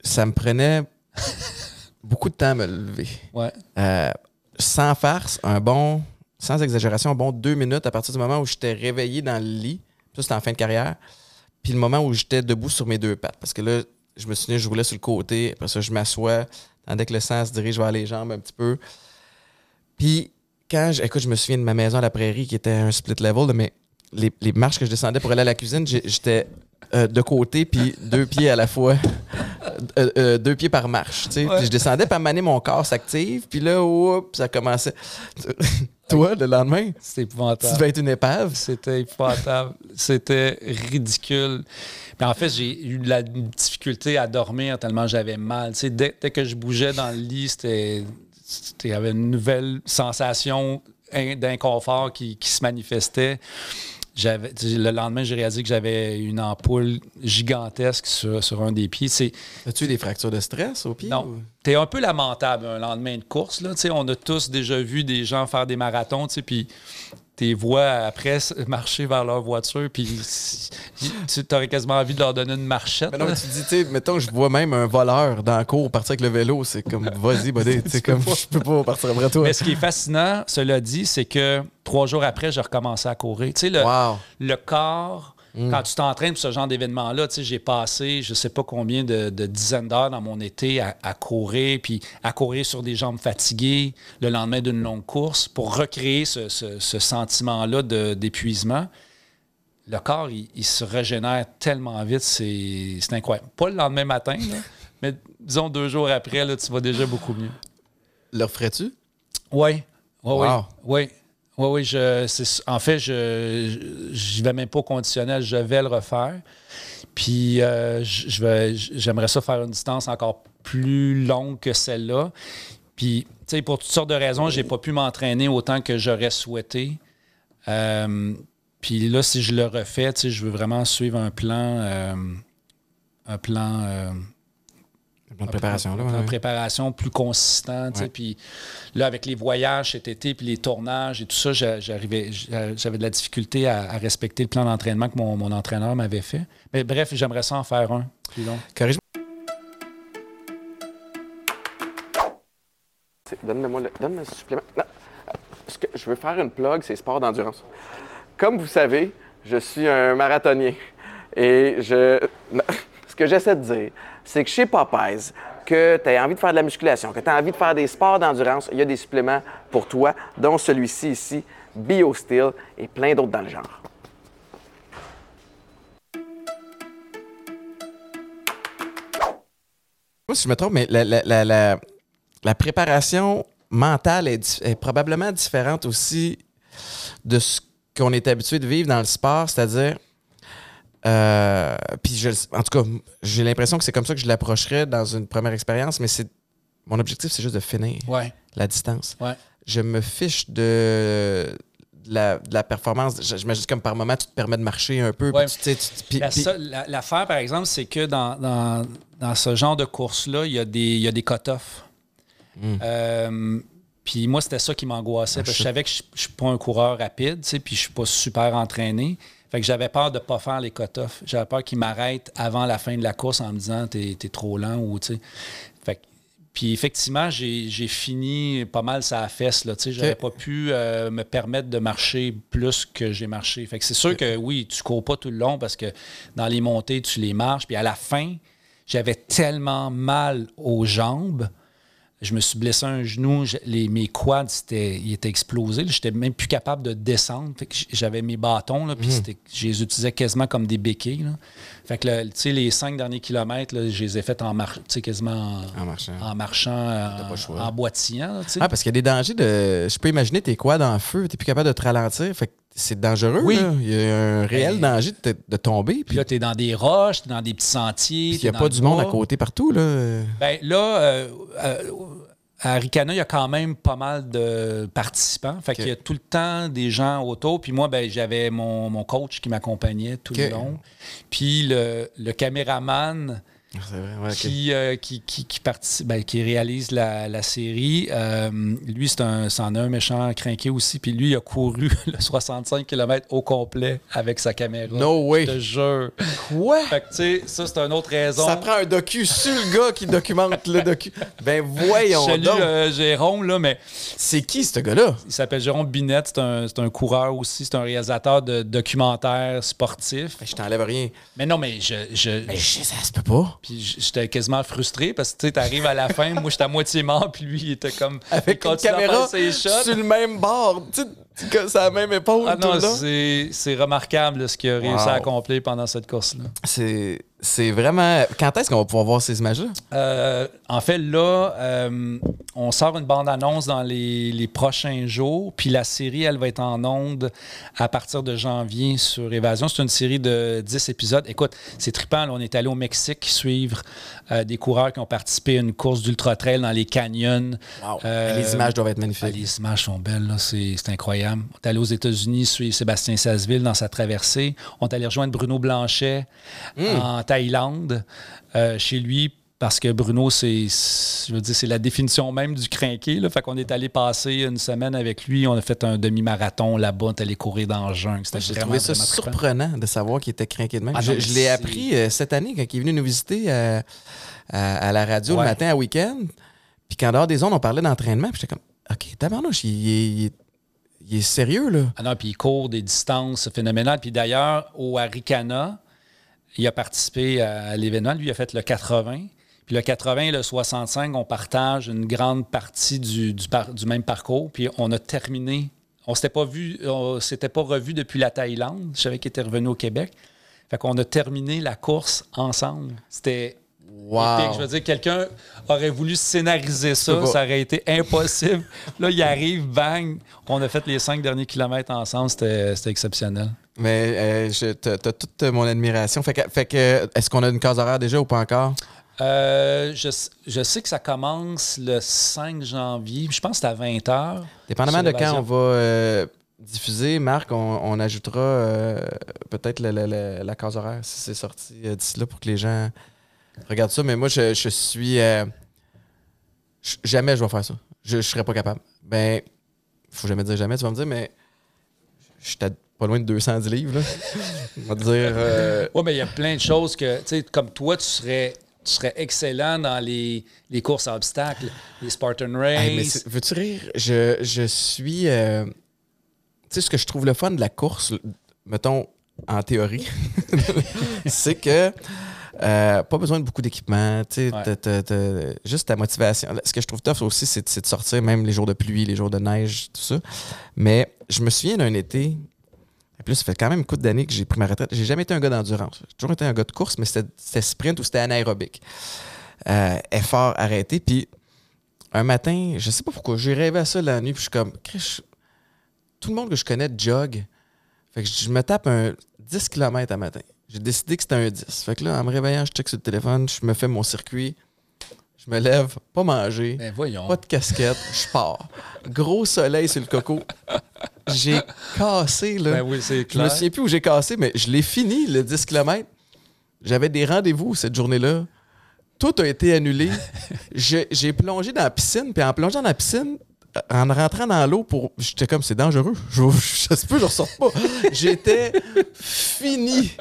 ça me prenait beaucoup de temps à me lever. Ouais. Euh, sans farce, un bon, sans exagération, un bon deux minutes à partir du moment où j'étais réveillé dans le lit. Ça, c'était en fin de carrière. Puis le moment où j'étais debout sur mes deux pattes, parce que là, je me souviens, je roulais sur le côté, après ça, je m'assois, tandis que le sang se dirige vers les jambes un petit peu. Puis quand, je, écoute, je me souviens de ma maison à la prairie qui était un split level, mais les, les marches que je descendais pour aller à la cuisine, j'étais euh, de côté, puis deux pieds à la fois. Euh, euh, deux pieds par marche. Tu sais. Je descendais, puis à mon corps s'active, puis là, oups, ça commençait. Toi, le lendemain, c'était épouvantable. Tu devais être une épave? C'était épouvantable. C'était ridicule. en fait, j'ai eu de la difficulté à dormir tellement j'avais mal. Tu sais, dès, que je bougeais dans le lit, c'était. Il y avait une nouvelle sensation d'inconfort qui, qui se manifestait le lendemain, j'ai réalisé que j'avais une ampoule gigantesque sur, un des pieds. As-tu des fractures de stress au pied? Non. Tu es un peu lamentable un lendemain de course. Là. On a tous déjà vu des gens faire des marathons, puis tes voix après marcher vers leur voiture, puis tu aurais quasiment envie de leur donner une marchette. Mais non, tu dis, tu sais, mettons, je vois même un voleur dans la cour partir avec le vélo, c'est comme, vas-y, buddy, tu sais, comme, je peux pas partir après toi. Mais ce qui est fascinant, cela dit, c'est que trois jours après, j'ai recommencé à courir. Tu sais, le, le corps Mm. Quand tu t'entraînes pour ce genre d'événement-là, j'ai passé je sais pas combien de, dizaines d'heures dans mon été à, courir, puis à courir sur des jambes fatiguées le lendemain d'une longue course pour recréer ce, sentiment-là d'épuisement. Le corps, il, se régénère tellement vite, c'est incroyable. Pas le lendemain matin, mais disons deux jours après, là, tu vas déjà beaucoup mieux. Le referais-tu? Oui. Oui, oui. Oui, oui, je, en fait, je n'y vais même pas au conditionnel, je vais le refaire. Puis euh, j'aimerais ça faire une distance encore plus longue que celle-là. Puis, tu sais, pour toutes sortes de raisons, j'ai pas pu m'entraîner autant que j'aurais souhaité. Euh, puis là, si je le refais, tu sais, je veux vraiment suivre un plan, euh, un plan, un plan de préparation, là, préparation plus consistant. Tu sais, Puis là, avec les voyages cet été, puis les tournages et tout ça, j'arrivais, j'avais de la difficulté à, respecter le plan d'entraînement que mon, entraîneur m'avait fait. Mais bref, j'aimerais ça en faire un plus long. Donne-moi le, donne le supplément. Ce que je veux faire une plug, c'est sport d'endurance. Comme vous savez, je suis un marathonien. Et je. Ce que j'essaie de dire, c'est que chez Popeyes, que tu as envie de faire de la musculation, que tu as envie de faire des sports d'endurance, il y a des suppléments pour toi, dont celui-ci ici, BioSteel, et plein d'autres dans le genre. si je me trompe, mais la, la, la préparation mentale est, probablement différente aussi de ce qu'on est habitué de vivre dans le sport, c'est-à-dire. Euh, puis en tout cas, j'ai l'impression que c'est comme ça que je l'approcherais dans une première expérience, mais c'est mon objectif, c'est juste de finir la distance. Je me fiche de, la, performance. J'imagine comme par moment, tu te permets de marcher un peu. L'affaire, par exemple, c'est que dans, dans, ce genre de course-là, il y a des, il y a des cut-offs. Mm. Euh, puis moi, c'était ça qui m'angoissait. parce que je savais que je ne suis pas un coureur rapide, puis je suis pas super entraîné. Fait que j'avais peur de ne pas faire les cut-offs. J'avais peur qu'ils m'arrêtent avant la fin de la course en me disant t'es es trop lent ou tu Fait puis effectivement, j'ai fini pas mal sa fesse. Je n'avais pas pu euh, me permettre de marcher plus que j'ai marché. Fait que c'est sûr que oui, tu cours pas tout le long parce que dans les montées, tu les marches. Puis à la fin, j'avais tellement mal aux jambes je me suis blessé un genou, les, mes quads étaient, ils étaient explosés. Je n'étais même plus capable de descendre. J'avais mes bâtons, là, puis mhm. je les utilisais quasiment comme des béquilles. Là. Fait que les cinq derniers kilomètres, je les ai faits en marchant, quasiment en, marchant, en, marchant, en, boitillant. ah, parce qu'il y a des dangers de. Je peux imaginer tes quads en feu, tu n'es plus capable de te ralentir. Fait c'est dangereux. Oui. Il y a un réel ben, danger de, tomber. Puis là, tu es dans des roches, tu dans des petits sentiers. Il n'y a pas du monde à côté partout. Là, ben, là euh, euh, à Ricana, il y a quand même pas mal de participants. Fait qu'il y a tout le temps des gens autour. Puis moi, ben, j'avais mon, coach qui m'accompagnait tout le long. Puis le, le caméraman vrai, qui, euh, qui, qui, qui, ben, qui, réalise la, la série. Euh, lui, c'est un, c'en a un méchant crinqué aussi. Puis lui, il a couru le 65 km au complet avec sa caméra. No way. Je te jure. Quoi? Fait que, tu sais, ça, c'est une autre raison. Ça prend un docu sur le gars qui documente le docu. Ben, voyons Salut, donc. Euh, Jérôme, là, mais... C'est qui, ce gars-là? Il s'appelle Jérôme Binette. C'est un, un, coureur aussi. C'est un réalisateur de documentaires sportifs. Ben, je t'enlève rien. Mais non, mais je... je, ben, je ça se peut pas. Puis j'étais quasiment frustré parce que tu arrives à la fin, moi j'étais à moitié mort, puis lui il était comme. Avec une caméra sur le même bord. C'est la même épaule. Ah non, c'est remarquable ce qu'il a réussi à accomplir pendant cette course-là. C'est vraiment. Quand est-ce qu'on va pouvoir voir ces images-là? Euh, en fait, là, euh, on sort une bande-annonce dans les, prochains jours, puis la série, elle va être en onde à partir de janvier sur Évasion. C'est une série de 10 épisodes. Écoute, c'est trippant. on est allé au Mexique suivre euh, des coureurs qui ont participé à une course d'ultra-trail dans les canyons. les images doivent être magnifiques. les images sont belles, c'est incroyable. On est allé aux États-Unis suivre Sébastien Sasseville dans sa traversée. On est allé rejoindre Bruno Blanchet hmm. en Thaïlande, euh, chez lui, parce que Bruno, c'est, je veux dire, c'est la définition même du crinqué. Là. Fait qu'on est allé passer une semaine avec lui. On a fait un demi-marathon là-bas. On est allé courir dans le jungle. C'était J'ai trouvé ça surprenant de savoir qu'il était crinqué de même. Ah, je, l'ai appris euh, cette année quand il est venu nous visiter euh, à, la radio le matin à week-end. Puis quand dehors des zones, on parlait d'entraînement. Puis j'étais comme, OK, tabarnouche, il, il, il, est sérieux, là. Ah non, puis il court des distances phénoménales. Puis d'ailleurs, au Arikana, il a participé à l'événement. Lui, il a fait le 80. Puis le 80 et le 65, on partage une grande partie du, du, du même parcours. Puis on a terminé. On s'était pas vu, on s'était pas revu depuis la Thaïlande. Je savais qu'il était revenu au Québec. Fait qu'on a terminé la course ensemble. C'était Wow. Je veux dire, quelqu'un aurait voulu scénariser ça, ça aurait été impossible. Là, il arrive, bang, on a fait les cinq derniers kilomètres ensemble, c'était exceptionnel. Mais euh, tu as toute mon admiration. Fait que, fait que est-ce qu'on a une case horaire déjà ou pas encore? Euh, je, sais que ça commence le 5 janvier. Je pense que c'est à 20h. Dépendamment de quand on va euh, diffuser, Marc, on, ajoutera peut-être la case horaire si c'est sorti d'ici là pour que les gens regardent ça. Mais moi, je, suis. jamais je vais faire ça. Je ne serais pas capable. Ben, faut jamais dire jamais, tu vas me dire, mais je suis pas loin de 210 livres. Là. On va dire. Euh, oui, mais il y a plein de choses que, tu sais, comme toi, tu serais, tu serais excellent dans les, les courses à obstacles, les Spartan Race. Veux-tu rire? Je, je suis. Euh, tu sais, ce que je trouve le fun de la course, mettons, en théorie, c'est que. Euh, pas besoin de beaucoup d'équipement, juste ta motivation. Ce que je trouve tough aussi, c'est de sortir même les jours de pluie, les jours de neige, tout ça. Mais je me souviens d'un été, puis là, ça fait quand même une coup d'années que j'ai pris ma retraite. J'ai jamais été un gars d'endurance. J'ai toujours été un gars de course, mais c'était sprint ou c'était anaérobique. Euh, effort arrêté. Puis un matin, je sais pas pourquoi, j'ai rêvé à ça la nuit, puis je suis comme, tout le monde que je connais jog. Fait que je me tape un 10 km à matin. J'ai décidé que c'était un 10. Fait que là, en me réveillant, je check sur le téléphone, je me fais mon circuit. Je me lève, pas manger, ben, pas de casquette, je pars. Gros soleil sur le coco. J'ai cassé, là. Ben oui, c'est clair. Je me souviens plus où j'ai cassé, mais je l'ai fini, le 10 km. J'avais des rendez-vous cette journée-là. Tout a été annulé. j'ai plongé dans la piscine, puis en plongeant dans la piscine, en rentrant dans l'eau pour. J'étais comme, c'est dangereux. Je, je, sais pas, je ressors pas. J'étais fini.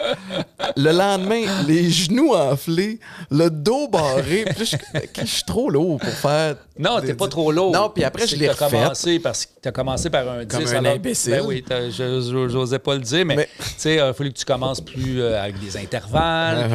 Le lendemain, les genoux enflés, le dos barré. Puis je, suis trop lourd pour faire. Non, t'es pas trop lourd. Non, puis après, je l'ai refait. Commencé parce que t'as commencé par un 10. Comme un imbécile. Ben oui, j'osais pas le dire, mais, tu sais, il a fallu que tu commences plus euh, avec des intervalles,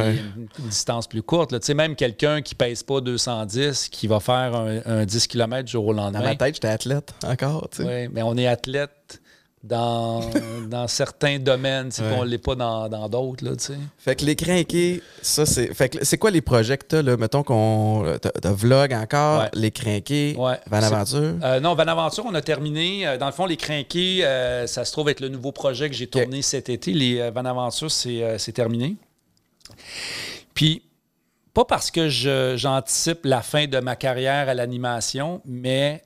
une, distance plus courte. Tu sais, même quelqu'un qui pèse pas 210, qui va faire un, 10 km jour au lendemain. Dans ma tête, j'étais athlète encore. Tu sais? Oui, mais on est athlète dans, dans certains domaines, si on ne l'est pas dans d'autres. Là, fait que les crinqués, ça c'est. Fait que c'est quoi les projets que tu là? Mettons qu'on. T'as vlog encore, les crinqués, Van Aventure? Euh, non, Van Aventure, on a terminé. Euh, dans le fond, les crinqués, euh, ça se trouve être le nouveau projet que j'ai tourné cet été. Les Van Aventure, c'est terminé. Puis, pas parce que j'anticipe la fin de ma carrière à l'animation, mais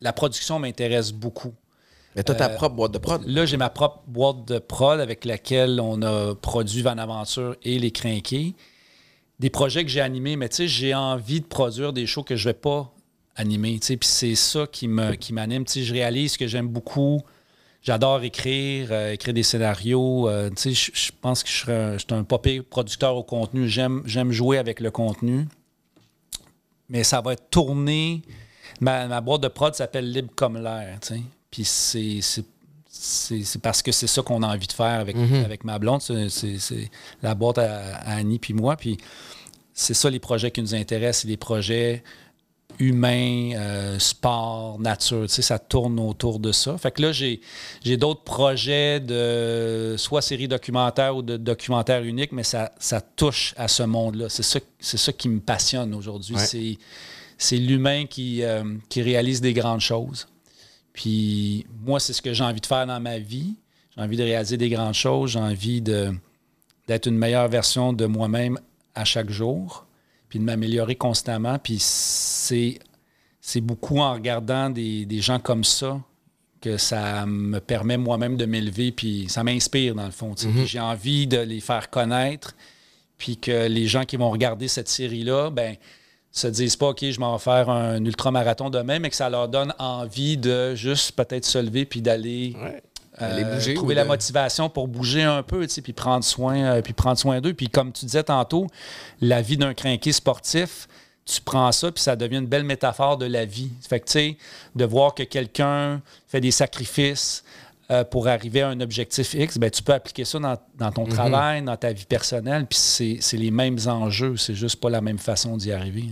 la production m'intéresse beaucoup. Mais tu as ta euh, propre boîte de prod. Là, j'ai ma propre boîte de prod avec laquelle on a produit Van Aventure et Les Crinqués. Des projets que j'ai animés, mais tu sais, j'ai envie de produire des shows que je ne vais pas animer. Puis c'est ça qui m'anime. Qui je réalise que j'aime beaucoup. J'adore écrire, euh, écrire des scénarios. Euh, je pense que je suis un, un popé producteur au contenu. J'aime jouer avec le contenu. Mais ça va être tourné Ma, boîte de prod s'appelle Libre comme l'air. Puis c'est c'est parce que c'est ça qu'on a envie de faire avec, mhm. avec ma blonde. C'est la boîte à, Annie puis moi. Puis c'est ça les projets qui nous intéressent, les projets humains, euh, sport, nature. ça tourne autour de ça. Fait que là, j'ai d'autres projets de soit série documentaire ou de documentaire unique, mais ça, ça touche à ce monde-là. C'est ça, ça qui me passionne aujourd'hui. C'est c'est l'humain qui, euh, qui réalise des grandes choses. Puis moi, c'est ce que j'ai envie de faire dans ma vie. J'ai envie de réaliser des grandes choses. J'ai envie d'être une meilleure version de moi-même à chaque jour, puis de m'améliorer constamment. Puis c'est, c'est beaucoup en regardant des, gens comme ça que ça me permet moi-même de m'élever, puis ça m'inspire dans le fond. Mm-hmm. J'ai envie de les faire connaître, puis que les gens qui vont regarder cette série-là, ben se disent pas, OK, je m'en vais faire un ultramarathon demain, mais que ça leur donne envie de juste peut-être se lever puis d'aller euh, trouver la motivation pour bouger un peu, puis prendre soin, euh, puis prendre soin d'eux. Puis comme tu disais tantôt, la vie d'un crinqué sportif, tu prends ça, puis ça devient une belle métaphore de la vie. Fait que, tu sais, de voir que quelqu'un fait des sacrifices, euh, pour arriver à un objectif X, ben, tu peux appliquer ça dans, ton mhm. travail, dans ta vie personnelle, puis c'est les mêmes enjeux, c'est juste pas la même façon d'y arriver.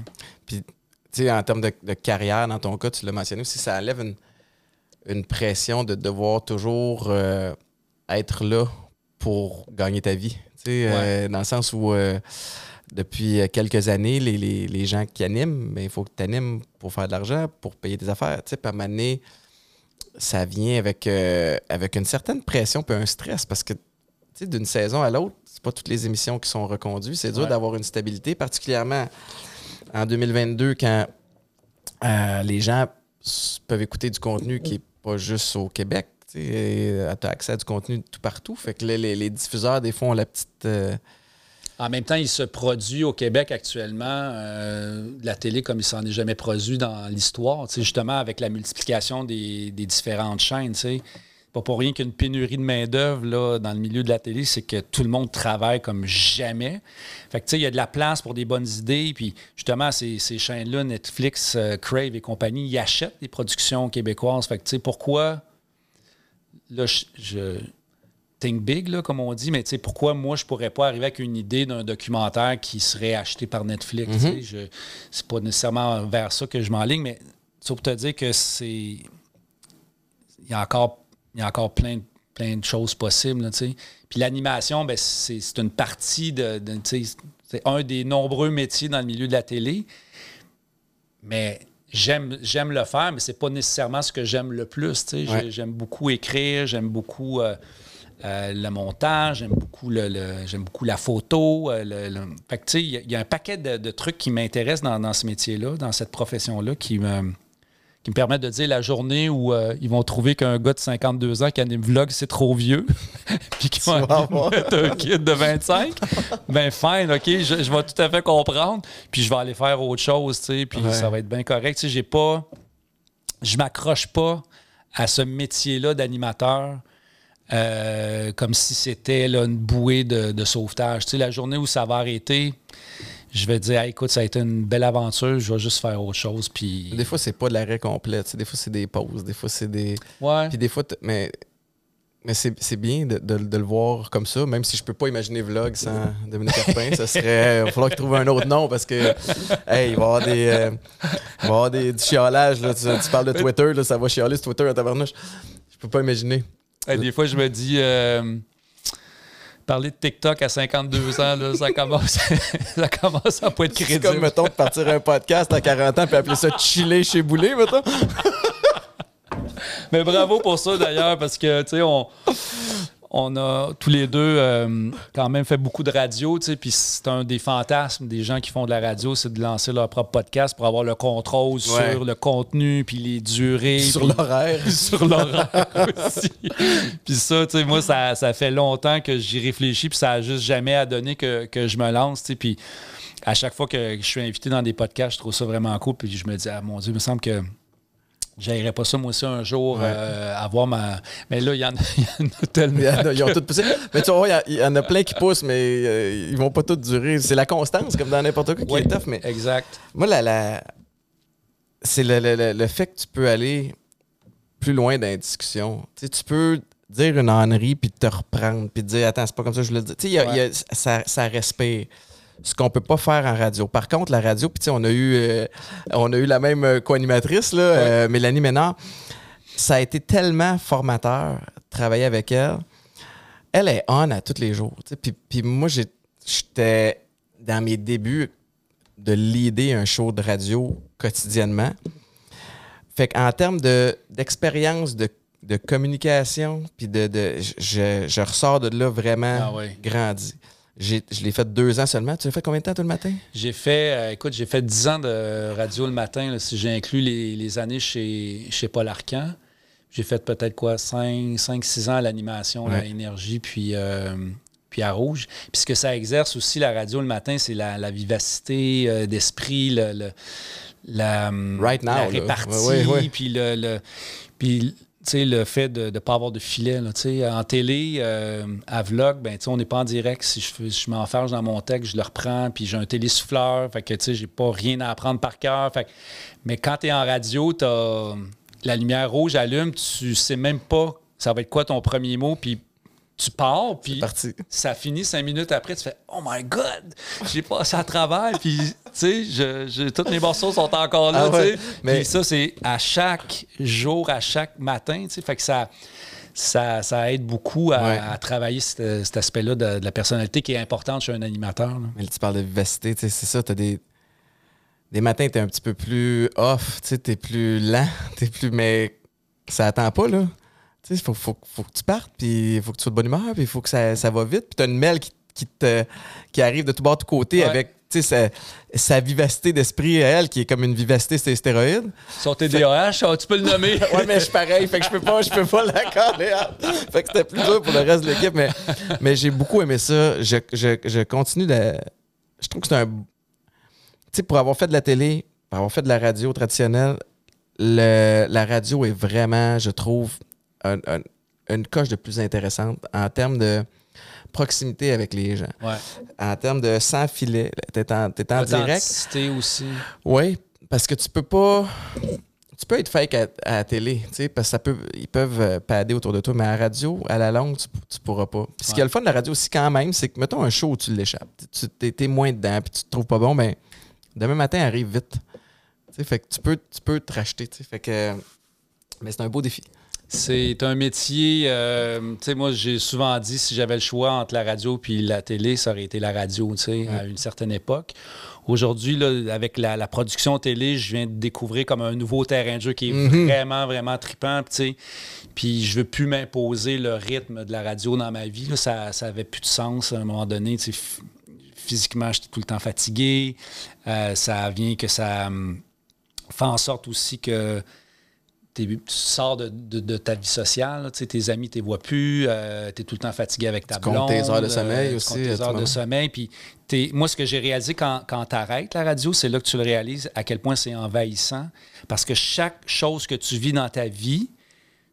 Puis, tu sais, en termes de, carrière, dans ton cas, tu l'as mentionné aussi, ça enlève une, pression de devoir toujours euh, être là pour gagner ta vie. Tu sais, euh, dans le sens où depuis quelques années, les, gens qui animent, ben, il faut que tu animes pour faire de l'argent, pour payer tes affaires. Tu sais, par ça vient avec, euh, avec une certaine pression puis un stress parce que d'une saison à l'autre, c'est pas toutes les émissions qui sont reconduites. C'est dur d'avoir une stabilité, particulièrement en 2022 quand euh, les gens peuvent écouter du contenu qui n'est pas juste au Québec. Tu as accès à du contenu tout partout. Fait que les, diffuseurs, des fois, ont la petite. Euh, en même temps, il se produit au Québec actuellement euh, la télé comme il s'en est jamais produit dans l'histoire, justement avec la multiplication des, différentes chaînes. sais pas pour rien qu'une pénurie de main-d'œuvre dans le milieu de la télé, c'est que tout le monde travaille comme jamais. Fait que, il y a de la place pour des bonnes idées. Puis, justement, ces, chaînes-là, Netflix, euh, Crave et compagnie, ils achètent des productions québécoises. Fait que, pourquoi. Là, je, think big, là, comme on dit, mais pourquoi moi, je pourrais pas arriver avec une idée d'un documentaire qui serait acheté par Netflix? Mm-hmm. Ce C'est pas nécessairement vers ça que je m'enligne, mais pour te dire que c'est. Il y a encore il y a encore plein, plein de choses possibles. Puis l'animation, ben, c'est une partie de. c'est un des nombreux métiers dans le milieu de la télé. Mais j'aime j'aime le faire, mais c'est pas nécessairement ce que j'aime le plus. J'aime beaucoup écrire, j'aime beaucoup euh, euh, le montage, j'aime beaucoup le, j'aime beaucoup la photo. Euh, fait il y, a un paquet de, trucs qui m'intéressent dans, dans, ce métier-là, dans cette profession-là, qui me qui me permettent de dire la journée où euh, ils vont trouver qu'un gars de 52 ans qui anime vlog, c'est trop vieux, puis qu'ils vont mettre un kid de 25, ben fine, OK, je, vais tout à fait comprendre, puis je vais aller faire autre chose, tu sais, puis ça va être bien correct. Tu sais, j'ai pas... Je m'accroche pas à ce métier-là d'animateur euh, comme si c'était une bouée de, de sauvetage. Tu sais, la journée où ça va arrêter je vais dire, écoute, ça a été une belle aventure, je vais juste faire autre chose. Puis... Des fois, c'est pas de l'arrêt complet. Des fois, c'est des pauses. Des fois, c'est des. Ouais. Puis des fois, mais, mais c'est bien de, de, le voir comme ça, même si je peux pas imaginer vlog sans Dominique Carpin. ça serait. Il va falloir qu'il trouve un autre nom parce que, hey, il va y avoir des. Euh, il va avoir des, du chiolage. Là. Tu, parles de Twitter, là, ça va chialer sur Twitter à tabarnouche. Je peux pas imaginer. Des fois, je me dis. Euh, parler de TikTok à 52 ans, là, ça, commence, ça commence à pas être crédible. C'est comme, mettons, de partir un podcast à 40 ans puis appeler ça chiller chez Boulet, mettons. Mais bravo pour ça, d'ailleurs, parce que, tu sais, on, on a tous les deux euh, quand même fait beaucoup de radio, tu sais, puis c'est un des fantasmes des gens qui font de la radio, c'est de lancer leur propre podcast pour avoir le contrôle sur le contenu, puis les durées. Sur l'horaire. sur l'horaire aussi. puis ça, tu sais, moi, ça, fait longtemps que j'y réfléchis, puis ça a juste jamais à donner que, je me lance, tu sais, puis à chaque fois que je suis invité dans des podcasts, je trouve ça vraiment cool, puis je me dis, ah mon Dieu, il me semble que J'aimerais pas ça, moi aussi, un jour, euh, avoir ma. Mais là, il y, en a tellement. ils ont poussé. Mais tu vois, il y, en a plein qui poussent, mais euh, ils vont pas tous durer. C'est la constance, comme dans n'importe quoi, qui est tough. Mais exact. Moi, la, la... c'est le, le, fait que tu peux aller plus loin dans la discussion. Tu, peux dire une ânerie, puis te reprendre, puis te dire, attends, c'est pas comme ça que je voulais dire. Tu sais, ça, ça respire ce qu'on peut pas faire en radio. Par contre, la radio, puis on a eu euh, on a eu la même euh, co-animatrice, là, euh, Mélanie Ménard. Ça a été tellement formateur travailler avec elle. Elle est on à tous les jours. Puis, moi, j'étais dans mes débuts de l'idée un show de radio quotidiennement. Fait qu'en termes d'expérience de, communication, puis de, je, ressors de là vraiment ah grandi je l'ai fait deux ans seulement. Tu as fait combien de temps tout le matin? J'ai fait, euh, écoute, j'ai fait dix ans de radio le matin, si j'ai inclus les, années chez, chez Paul Arcan. J'ai fait peut-être quoi, cinq, six ans à l'animation, à l'énergie, puis, euh, puis à Rouge. Puis ce que ça exerce aussi, la radio le matin, c'est la, vivacité euh, d'esprit, le, la, right now, la répartie, puis le, puis le fait de ne pas avoir de filet. en télé, euh, à vlog, ben, on n'est pas en direct. Si je, je m'enfarge dans mon texte, je le reprends, puis j'ai un télésouffleur. Fait que j'ai pas rien à apprendre par cœur. mais quand tu es en radio, tu la lumière rouge allume, tu sais même pas ça va être quoi ton premier mot, puis tu pars, puis ça finit cinq minutes après, tu fais Oh my God, j'ai passé à travers, puis tu sais, toutes mes morceaux sont encore là, ah Mais ça, c'est à chaque jour, à chaque matin, tu sais, fait que ça. Ça, ça, aide beaucoup à, travailler cet, aspect-là de, la personnalité qui est importante chez un animateur. Mais tu parles de vivacité, c'est ça, tu as des, des matins, tu es un petit peu plus off, tu es plus lent, es plus. Mais ça attend pas, là il faut, faut, faut, que tu partes, puis il faut que tu sois de bonne humeur, puis il faut que ça, ça va vite. Puis tu as une mail qui, qui, te, qui arrive de tout bord, de tout côté avec sa, sa vivacité d'esprit elle, qui est comme une vivacité c'est stéroïdes. Son TDAH, ah, tu peux le nommer. ouais, mais je suis pareil, fait que je peux pas, je peux pas l'accorder. fait que c'était plus dur pour le reste de l'équipe, mais, mais j'ai beaucoup aimé ça. Je, je, je continue de. Je trouve que c'est un. Tu sais, pour avoir fait de la télé, pour avoir fait de la radio traditionnelle, le, la radio est vraiment, je trouve, une coche de plus intéressante en termes de proximité avec les gens. En termes de sans filet, tu es en, es en direct. aussi. Oui, parce que tu peux pas. Tu peux être fake à, la télé, parce que ça peut, ils peuvent euh, pader autour de toi, mais à la radio, à la longue, tu, tu pourras pas. Puis ce qui est le fun de la radio aussi, quand même, c'est que, mettons un show où tu l'échappes, tu es, moins dedans, puis tu te trouves pas bon, ben, demain matin arrive vite. fait que tu peux, tu peux te racheter. Fait que, mais c'est un beau défi. C'est un métier, euh, tu sais, moi j'ai souvent dit si j'avais le choix entre la radio puis la télé, ça aurait été la radio, tu sais, à une certaine époque. Aujourd'hui, avec la, production télé, je viens de découvrir comme un nouveau terrain de jeu qui est mhm. vraiment, vraiment trippant, tu sais. Puis je veux plus m'imposer le rythme de la radio dans ma vie, ça, ça avait plus de sens à un moment donné, tu sais. Physiquement, j'étais tout le temps fatigué. Euh, ça vient que ça hum, fait en sorte aussi que tu sors de, ta vie sociale, tes amis ne te voient plus, euh, tu es tout le temps fatigué avec ta tu blonde. tes heures de sommeil euh, aussi. tes heures de sommeil. Puis moi, ce que j'ai réalisé quand, quand tu arrêtes la radio, c'est là que tu le réalises à quel point c'est envahissant. Parce que chaque chose que tu vis dans ta vie,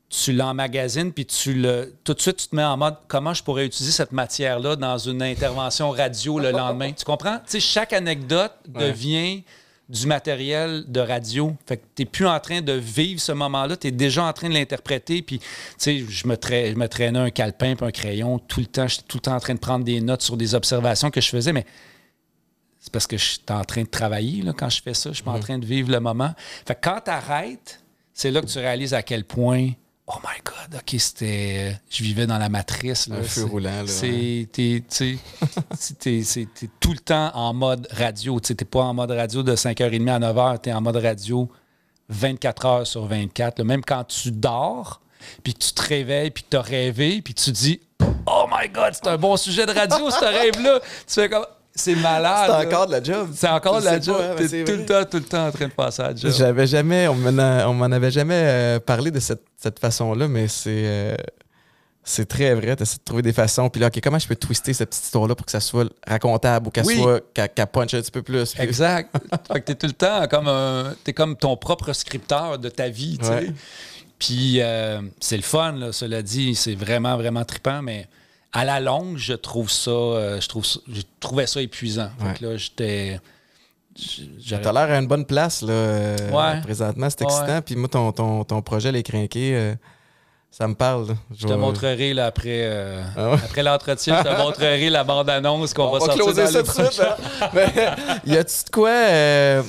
tu l'emmagasines, puis tu le, tout de suite, tu te mets en mode comment je pourrais utiliser cette matière-là dans une intervention radio le lendemain? tu comprends? Tu sais, chaque anecdote devient du matériel de radio. Fait que tu n'es plus en train de vivre ce moment-là, tu es déjà en train de l'interpréter. Puis, tu sais, je me, je me traînais un calepin un crayon tout le temps. J'étais tout le temps en train de prendre des notes sur des observations que je faisais, mais c'est parce que je suis en train de travailler là, quand je fais ça. Je suis pas en train de vivre le moment. Fait que quand tu arrêtes, c'est là que tu réalises à quel point Oh my God, OK, c'était. Je vivais dans la matrice. Là. Un feu roulant. C'est tout le temps en mode radio. Tu n'es pas en mode radio de 5h30 à 9h, tu es en mode radio 24 heures sur 24. Même quand tu dors, puis tu te réveilles, puis tu as rêvé, puis tu dis Oh my God, c'est un bon sujet de radio, ce rêve-là. Tu fais comme c'est malade. C'est encore de la job. C'est encore de la job. Hein, T'es tout le temps, tout le temps en train de passer à la job. J'avais jamais, on m'en avait jamais euh, parlé de cette, cette façon-là, mais c'est euh, c'est très vrai. Tu essaies de trouver des façons. Puis là, OK, comment je peux twister cette petite histoire-là pour que ça soit racontable ou qu'elle soit, qu'elle punch un petit peu plus? Exact. fait que t'es tout le temps comme un, t'es comme ton propre scripteur de ta vie, tu sais. Puis euh, c'est le fun, là, cela dit. C'est vraiment, vraiment trippant, mais à la longue, je trouve ça, euh, je trouve je trouvais ça épuisant. là, j'étais. T'as l'air à une bonne place là, euh, présentement, c'est excitant. Puis moi, ton, ton, ton, projet Les Crinqués, euh, ça me parle. Je, te montrerai là, après, ah après l'entretien, je te montrerai la bande-annonce qu'on va, va sortir dans ça tout de suite. Hein? y a-tu de quoi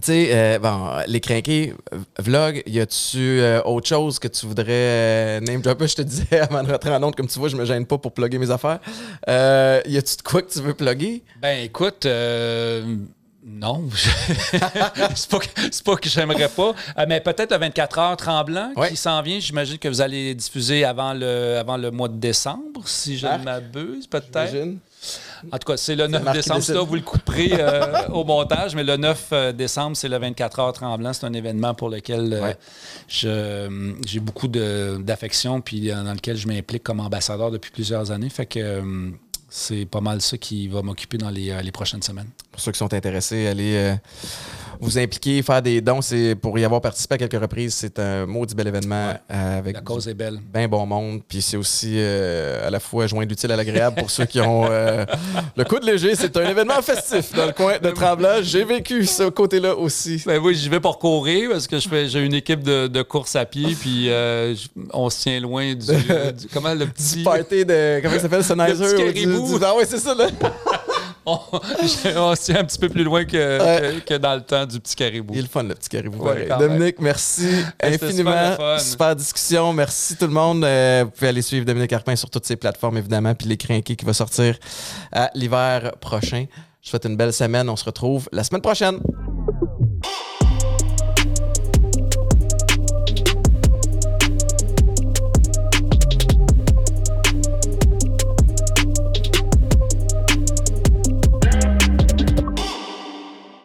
tu sais, euh, bon, les crinqués, vlog, y a-tu euh, autre chose que tu voudrais euh, name dropper? Je te disais avant de rentrer en honte, comme tu vois, je me gêne pas pour plugger mes affaires. y a-tu de quoi que tu veux plugger? Ben écoute, non. c'est pas, que, pas que j'aimerais pas. mais peut-être le 24 heures tremblant qui s'en vient. J'imagine que vous allez diffuser avant le, avant le mois de décembre, si je ne m'abuse, peut-être. En tout cas, c'est le 9 décembre. Ça, vous le couperez euh, au montage, mais le 9 euh, décembre, c'est le 24 heures tremblant. C'est un événement pour lequel euh, j'ai beaucoup d'affection puis dans lequel je m'implique comme ambassadeur depuis plusieurs années. Fait que c'est pas mal ça qui va m'occuper dans les, les, prochaines semaines. Pour ceux qui sont intéressés, allez vous impliquer, faire des dons. C'est pour y avoir participé à quelques reprises, c'est un maudit bel événement euh, avec la cause est belle. Ben bon monde. Puis c'est aussi euh, à la fois joindre l'utile à l'agréable pour ceux qui ont euh, le coup de léger. C'est un événement festif dans le coin de Tremblant. J'ai vécu ce côté-là aussi. Ben oui, j'y vais pour courir parce que je fais j'ai une équipe de, course à pied puis on se tient loin du, comment le petit party de comment ça s'appelle Sennheiser du, du, ah ouais c'est ça là on, se tient un petit peu plus loin que, que, dans le temps du petit caribou. Il est le fun, le petit caribou. Dominique, merci infiniment. Super, discussion. Merci tout le monde. Euh, vous pouvez aller suivre Dominique Arpin sur toutes ses plateformes, évidemment, puis les crinqués qui va sortir à l'hiver prochain. Je vous souhaite une belle semaine. On se retrouve la semaine prochaine.